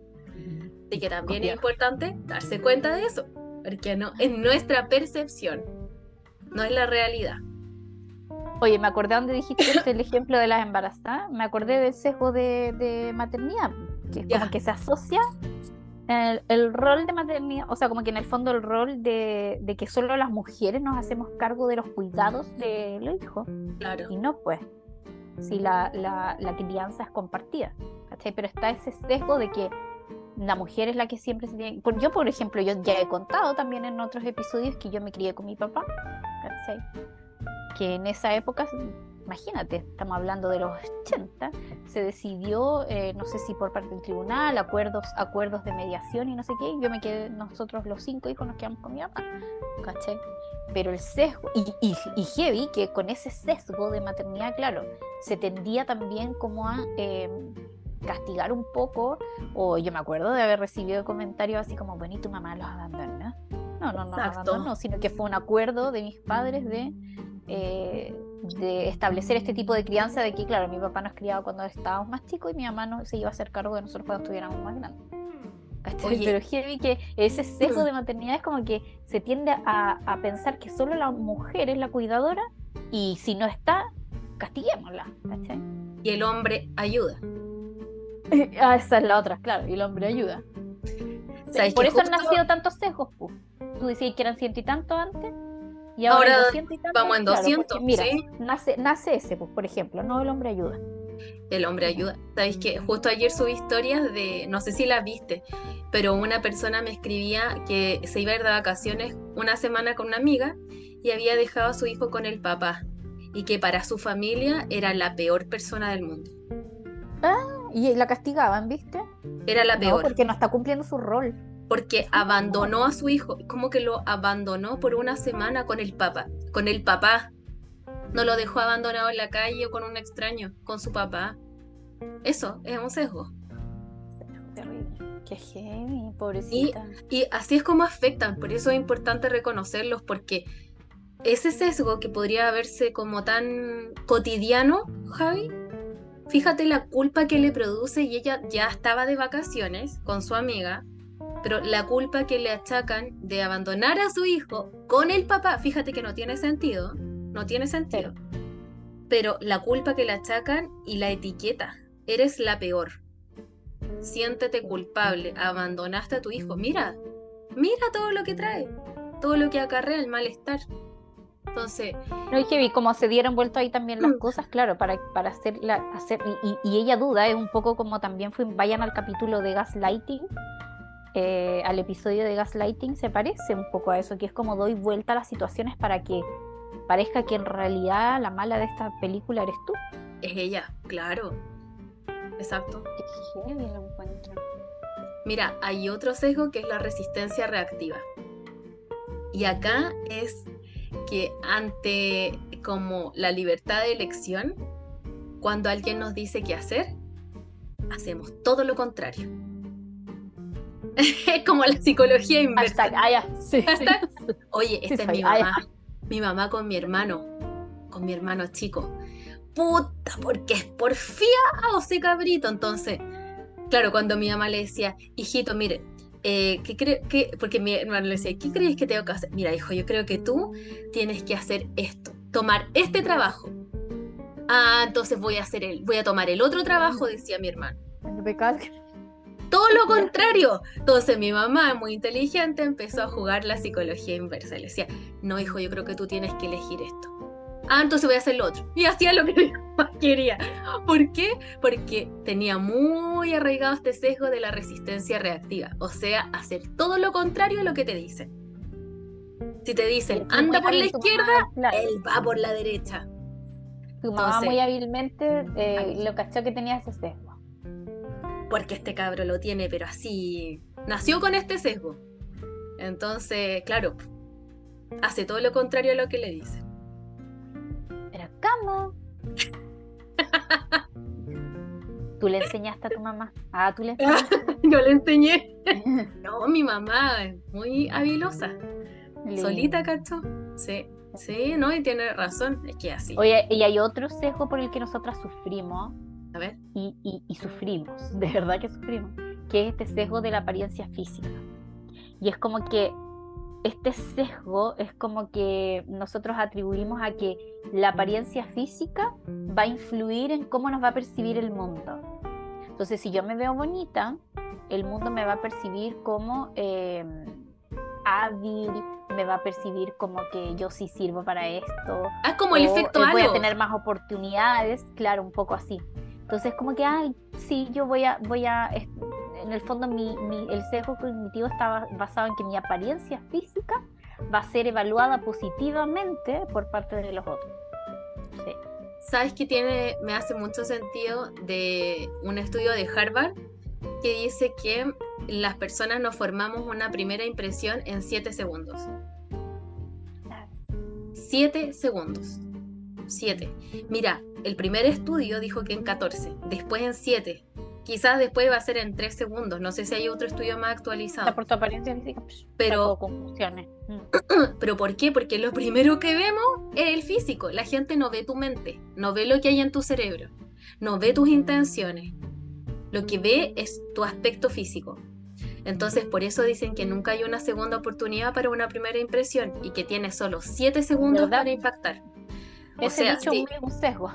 Así que también es importante darse cuenta de eso porque no, es nuestra percepción, no es la realidad. Oye, me acordé donde dijiste [laughs] este, el ejemplo de las embarazadas, me acordé del sesgo de, maternidad, que es como que se asocia el, rol de maternidad, o sea, como que en el fondo el rol de, que solo las mujeres nos hacemos cargo de los cuidados de los hijos. Claro. Y no, pues, si la, la, la crianza es compartida. Pero está ese sesgo de que la mujer es la que siempre se tiene... Yo, por ejemplo, yo ya he contado también en otros episodios que yo me crié con mi papá, Que en esa época, imagínate, estamos hablando de los 80, se decidió, eh, no sé si por parte del tribunal, acuerdos, acuerdos de mediación y no sé qué, yo me quedé, nosotros los cinco hijos nos quedamos con mi papá, ¿cachai? Pero el sesgo, y, y, y heavy, que con ese sesgo de maternidad, claro, se tendía también como a... Eh, castigar un poco, o yo me acuerdo de haber recibido comentarios así como, bueno, y tu mamá los abandonó. No, no, no, abandonó, sino que fue un acuerdo de mis padres de, eh, de establecer este tipo de crianza, de que, claro, mi papá nos criaba cuando estábamos más chicos y mi mamá no, se iba a hacer cargo de nosotros cuando estuviéramos más grandes. Pero heavy que ese sesgo de maternidad es como que se tiende a, a, pensar que solo la mujer es la cuidadora y si no está, castiguémosla. Y el hombre ayuda. [laughs] ah, esa es la otra, claro, y el hombre ayuda. por eso han nacido tantos sesgos, Tú decías que eran ciento y tanto antes, y ahora, vamos en 200. mira, nace, nace ese, pues, por ejemplo, no el hombre ayuda. El hombre ayuda. Sabéis que justo ayer subí historias de, no sé si las viste, pero una persona me escribía que se iba a ir de vacaciones una semana con una amiga y había dejado a su hijo con el papá y que para su familia era la peor persona del mundo. Ah, y la castigaban, ¿viste? Era la peor. porque no está cumpliendo su rol. Porque abandonó a su hijo, como que lo abandonó por una semana con el papá, con el papá. No lo dejó abandonado en la calle o con un extraño, con su papá. Eso es un sesgo. Terrible. Qué genio, pobrecita. Y, y así es como afectan, por eso es importante reconocerlos, porque ese sesgo que podría verse como tan cotidiano, Javi, Fíjate la culpa que le produce y ella ya estaba de vacaciones con su amiga, pero la culpa que le achacan de abandonar a su hijo con el papá, fíjate que no tiene sentido, no tiene sentido. Pero la culpa que le achacan y la etiqueta, eres la peor. Siéntete culpable, abandonaste a tu hijo. Mira, mira todo lo que trae, todo lo que acarrea el malestar. Entonces. No, que vi cómo se dieron vuelto ahí también las mm. cosas, claro, para, para hacerla, hacer, y, ella duda, es un poco como también fue, vayan al capítulo de Gaslighting, eh, al episodio de Gaslighting, se parece un poco a eso, que es como doy vuelta a las situaciones para que parezca que en realidad la mala de esta película eres tú. Es ella, claro. Exacto. Qué lo encuentro. Mira, hay otro sesgo que es la resistencia reactiva. Y acá es que ante como la libertad de elección, cuando alguien nos dice qué hacer, hacemos todo lo contrario. es [laughs] como la psicología inversa. Ah, sí. Oye, esta es mi mamá. Mi mamá con mi hermano. con mi hermano chico. Puta, porque es porfiado ese cabrito. Entonces, claro, cuando mi mamá le decía, hijito, mire, eh, ¿qué cree que, porque mi hermano le decía, ¿qué crees que tengo que hacer? Mira, hijo, yo creo que tú tienes que hacer esto, tomar este trabajo. Ah, entonces voy a hacer el, voy a tomar el otro trabajo, decía mi hermano. Todo lo contrario. Entonces mi mamá, muy inteligente, empezó a jugar la psicología inversa. Le decía, no, hijo, yo creo que tú tienes que elegir esto. Ah, entonces voy a hacer lo otro. Y hacía lo que quería. ¿Por qué? Porque tenía muy arraigado este sesgo de la resistencia reactiva. O sea, hacer todo lo contrario a lo que te dicen. Si te dicen, anda por la izquierda, él va por la derecha. Tu mamá muy hábilmente eh, lo cachó que tenía ese sesgo porque este cabro lo tiene, pero así, nació con este sesgo. Entonces, claro, hace todo lo contrario a lo que le dicen. Pero ¿cómo? [laughs] ¿Tú le enseñaste a tu mamá? Ah, tú le enseñaste. [laughs] Yo le enseñé. [laughs] no, mi mamá es muy habilosa. Solita, ¿cacho? Sí, sí, no, y tiene razón, es que así. Oye, y hay otro sesgo por el que nosotras sufrimos, y, sufrimos, de verdad que sufrimos, que es este sesgo de la apariencia física. Y es como que este sesgo es como que nosotros atribuimos a que la apariencia física va a influir en cómo nos va a percibir el mundo. Entonces, si yo me veo bonita, el mundo me va a percibir como em, hábil, me va a percibir como que yo sí sirvo para esto. Ah, como el efecto Voy a tener más oportunidades, claro, un poco así. Entonces, como que, ay, sí, yo voy a, voy a, en el fondo mi, el sesgo cognitivo está basado en que mi apariencia física va a ser evaluada positivamente por parte de los otros. Sí. ¿Sabes que tiene, me hace mucho sentido de un estudio de Harvard que dice que las personas nos formamos una primera impresión en 7 segundos? 7 segundos. 7. Mira, el primer estudio dijo que en 14, después en 7. Quizás después va a ser en 3 segundos. No sé si hay otro estudio más actualizado. Por tu apariencia física, pero, mm. [clears throat] pero ¿por qué? Porque lo primero que vemos es el físico. La gente no ve tu mente, no ve lo que hay en tu cerebro, no ve tus intenciones. Lo que ve es tu aspecto físico. Entonces, por eso dicen que nunca hay una segunda oportunidad para una primera impresión y que tiene solo 7 segundos para impactar. Ese dicho es un sesgo.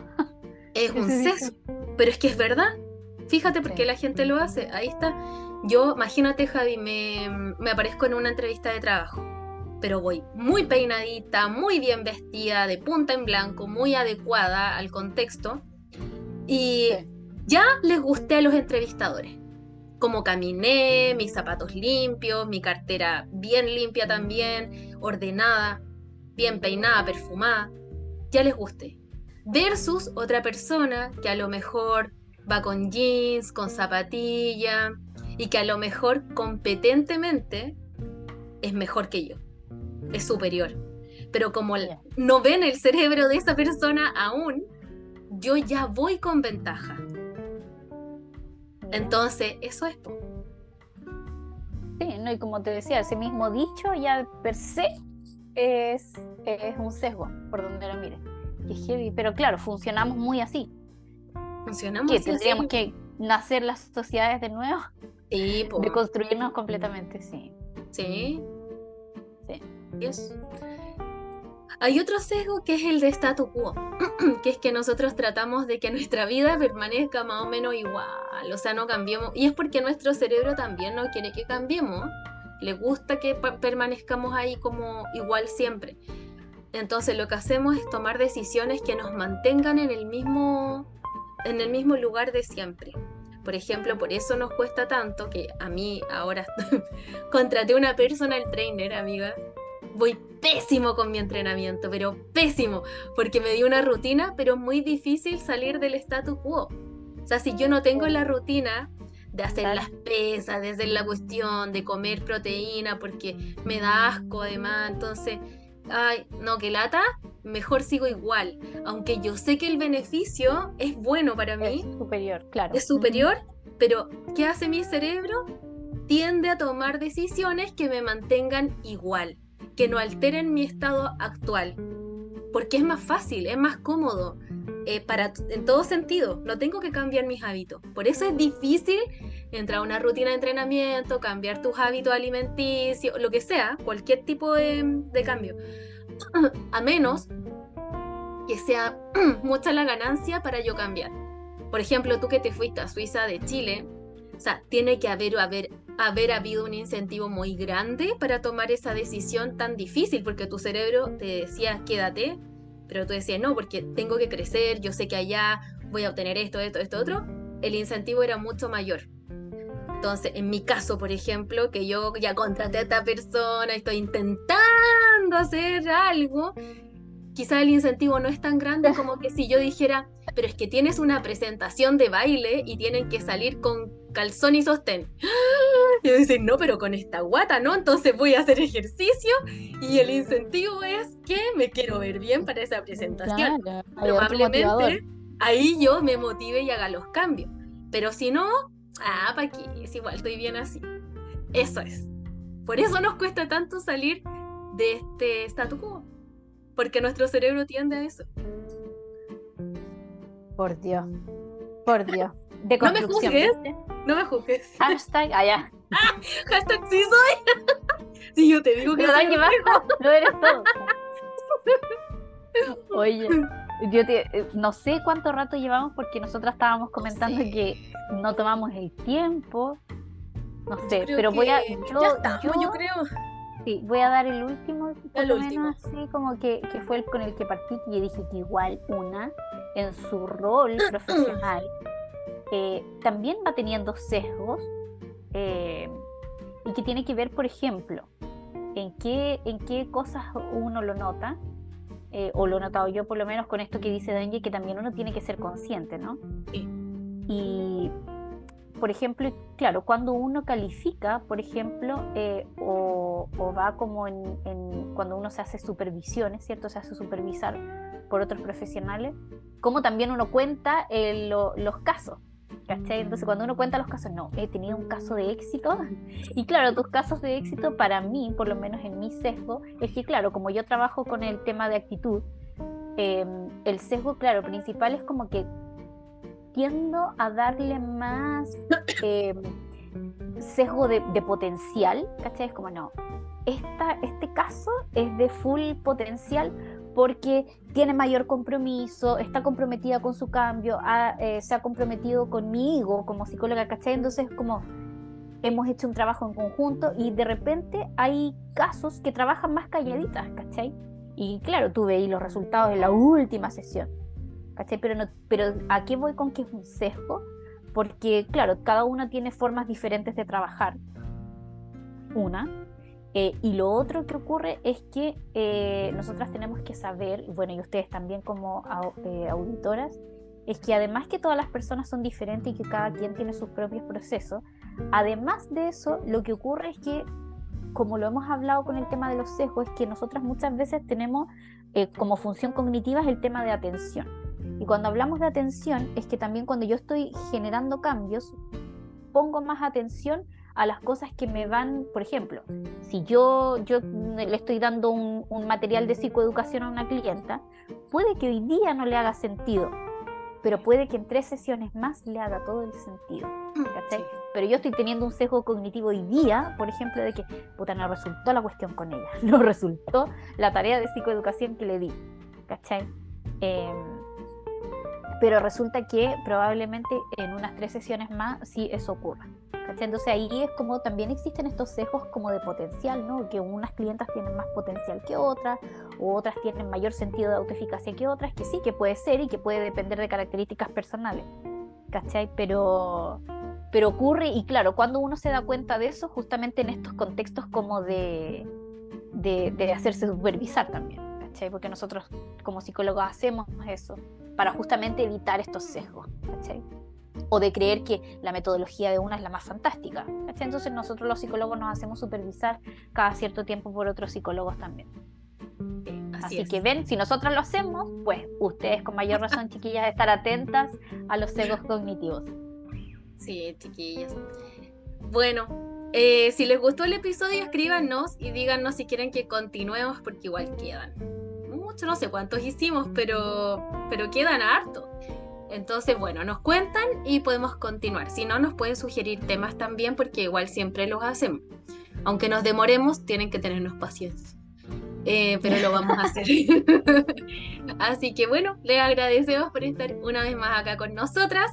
Es [laughs] un sesgo, pero es que es verdad. Fíjate porque la gente lo hace. Ahí está. Yo, imagínate, Javi, me, me aparezco en una entrevista de trabajo, pero voy muy peinadita, muy bien vestida, de punta en blanco, muy adecuada al contexto. Y ya les gusté a los entrevistadores. Como caminé, mis zapatos limpios, mi cartera bien limpia también, ordenada, bien peinada, perfumada ya les guste. Versus otra persona que a lo mejor va con jeans, con zapatilla y que a lo mejor competentemente es mejor que yo, es superior. Pero como no ven el cerebro de esa persona aún, yo ya voy con ventaja. Entonces, eso es. Sí, no, y como te decía, ese mismo dicho ya per se es, es un sesgo, por donde lo mire. pero claro, funcionamos muy así. Funcionamos que tendríamos que nacer las sociedades de nuevo. Sí, [laughs] De construirnos completamente, sí. Sí. Sí. Hay otro sesgo que es el de statu quo, [clears throat] que es que nosotros tratamos de que nuestra vida permanezca más o menos igual, o sea, no cambiemos. Y es porque nuestro cerebro también no quiere que cambiemos le gusta que permanezcamos ahí como igual siempre. Entonces lo que hacemos es tomar decisiones que nos mantengan en el mismo, en el mismo lugar de siempre. Por ejemplo, por eso nos cuesta tanto que a mí ahora [laughs] contraté una personal trainer, amiga. Voy pésimo con mi entrenamiento, pero pésimo, porque me dio una rutina, pero muy difícil salir del status quo. O sea, si yo no tengo la rutina de hacer las pesas, de hacer la cuestión de comer proteína porque me da asco además, entonces, ay, no, que lata, mejor sigo igual, aunque yo sé que el beneficio es bueno para mí. Es superior, claro. Es superior, pero ¿qué hace mi cerebro? Tiende a tomar decisiones que me mantengan igual, que no alteren mi estado actual. porque es más fácil, es más cómodo. Eh, para en todo sentido, no tengo que cambiar mis hábitos. Por eso es difícil entrar a una rutina de entrenamiento, cambiar tus hábitos alimenticios, lo que sea, cualquier tipo de, de cambio. A menos que sea [clears throat] mucha la ganancia para yo cambiar. Por ejemplo, tú que te fuiste a Suiza de Chile, o sea, tiene que haber, haber, haber habido un incentivo muy grande para tomar esa decisión tan difícil, porque tu cerebro te decía, quédate, pero tú decías, no, porque tengo que crecer, yo sé que allá voy a obtener esto, esto, esto, otro. El incentivo era mucho mayor. Entonces, en mi caso, por ejemplo, que yo ya contraté a esta persona, estoy intentando hacer algo, quizá el incentivo no es tan grande como que si yo dijera, pero es que tienes una presentación de baile y tienen que salir con calzón y sostén. Y yo dice, no, pero con esta guata, ¿no? Entonces voy a hacer ejercicio y el incentivo es que me quiero ver bien para esa presentación. Probablemente ahí yo me motive y haga los cambios. Pero si no, ah, pa' aquí, es igual, estoy bien así. Eso es. Por eso nos cuesta tanto salir de este statu quo porque nuestro cerebro tiende a eso. Por Dios, por Dios. De no me juzgues, no me juzgues. Hashtag allá. Ah, [laughs] hashtag sí soy. [laughs] sí, yo te digo que soy que lo eres todo. Oye, yo te, no sé cuánto rato llevamos porque nosotros estábamos comentando que no tomamos el tiempo. No sé, pero voy a. Yo, ya estamos, yo creo. Sí, voy a dar el último, por lo menos así como que, que, fue el con el que partí, y dije que igual una, en su rol [clears throat] profesional, eh, también va teniendo sesgos eh, y que tiene que ver, por ejemplo, en qué, en qué cosas uno lo nota, eh, o lo he notado yo por lo menos con esto que dice Dengue, que también uno tiene que ser consciente, ¿no? Sí. Y por ejemplo, claro, cuando uno califica, por ejemplo, eh, o, va como en, cuando uno se hace supervisiones, ¿cierto? Se hace supervisar por otros profesionales, como también uno cuenta eh, los casos. ¿Cachai? Entonces, cuando uno cuenta los casos, no, he tenido un caso de éxito. [laughs] Y claro, tus casos de éxito, para mí, por lo menos en mi sesgo, es que, claro, como yo trabajo con el tema de actitud, em, el sesgo, claro, principal es como que tiendo a darle más [coughs] eh, sesgo de, potencial, ¿cachai? Es como, no, esta, este caso es de full potencial porque tiene mayor compromiso, está comprometida con su cambio, eh, se ha comprometido conmigo como psicóloga, ¿cachai? Entonces, como hemos hecho un trabajo en conjunto y de repente hay casos que trabajan más calladitas, ¿cachai? Y claro, tú veis los resultados en la última sesión. Pero, no, pero ¿a qué voy con que es un sesgo? Porque, claro, cada uno tiene formas diferentes de trabajar. Una. Eh, y lo otro que ocurre es que eh, nosotras tenemos que saber, bueno, y ustedes también como eh, auditoras, es que además que todas las personas son diferentes y que cada quien tiene sus propios procesos, además de eso, lo que ocurre es que, como lo hemos hablado con el tema de los sesgos, es que nosotras muchas veces tenemos como función cognitiva el tema de atención. Y cuando hablamos de atención, es que también cuando yo estoy generando cambios, pongo más atención a las cosas que me van, por ejemplo, si yo, yo le estoy dando un, material de psicoeducación a una clienta, puede que hoy día no le haga sentido, pero puede que en tres sesiones más le haga todo el sentido. Pero yo estoy teniendo un sesgo cognitivo hoy día, por ejemplo, de que, puta, no resultó la cuestión con ella, [laughs] no resultó la tarea de psicoeducación que le di, ¿cachai? Eh, pero resulta que probablemente en unas tres sesiones más sí eso ocurra. Entonces ahí es como también existen estos sesgos como de potencial, ¿no? Que unas clientas tienen más potencial que otras, o otras tienen mayor sentido de autoeficacia que otras, que sí, que puede ser y que puede depender de características personales, ¿cachai? Pero, pero ocurre, y claro, cuando uno se da cuenta de eso, justamente en estos contextos como de, de, de hacerse supervisar también, ¿cachai? Porque nosotros como psicólogos hacemos eso para justamente evitar estos sesgos, O de creer que la metodología de una es la más fantástica. Entonces nosotros los psicólogos nos hacemos supervisar cada cierto tiempo por otros psicólogos también. así, que ven, si nosotros lo hacemos, pues ustedes con mayor razón, chiquillas, estar atentas a los sesgos cognitivos. Sí, chiquillas. Bueno, eh, si les gustó el episodio, escríbanos y díganos si quieren que continuemos porque igual quedan mucho, no sé cuántos hicimos, pero, pero quedan harto. Entonces, bueno, nos cuentan y podemos continuar. Si no, nos pueden sugerir temas también, porque igual siempre los hacemos. Aunque nos demoremos, tienen que tenernos paciencia. Eh, pero lo vamos a hacer. [laughs] Así que bueno, les agradecemos por estar una vez más acá con nosotras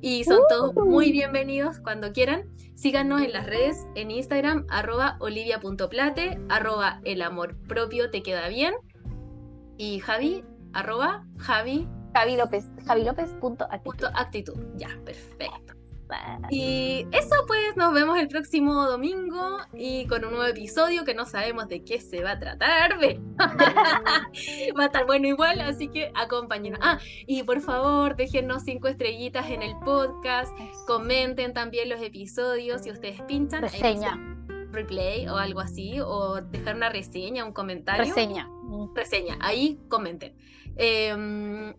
y son todos muy bienvenidos cuando quieran. Síganos en las redes, en Instagram, arroba olivia.plate, arroba el amor propio te queda bien y Javi, arroba Javi. Javi López, Javi López punto actitud. Ya, perfecto. Y eso pues, nos vemos el próximo domingo y con un nuevo episodio que no sabemos de qué se va a tratar. [laughs] va a estar bueno igual, así que acompáñenos. Ah, y por favor, déjennos cinco estrellitas en el podcast, comenten también los episodios si ustedes pinchan. Reseña. Replay o algo así, o dejar una reseña, un comentario. Reseña. Reseña, ahí comenten. Em,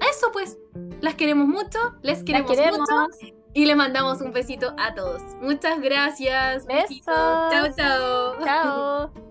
eso pues, las queremos mucho, les queremos, queremos. mucho y le mandamos un besito a todos. Muchas gracias. Besos. Chao, chao. Chao. [laughs]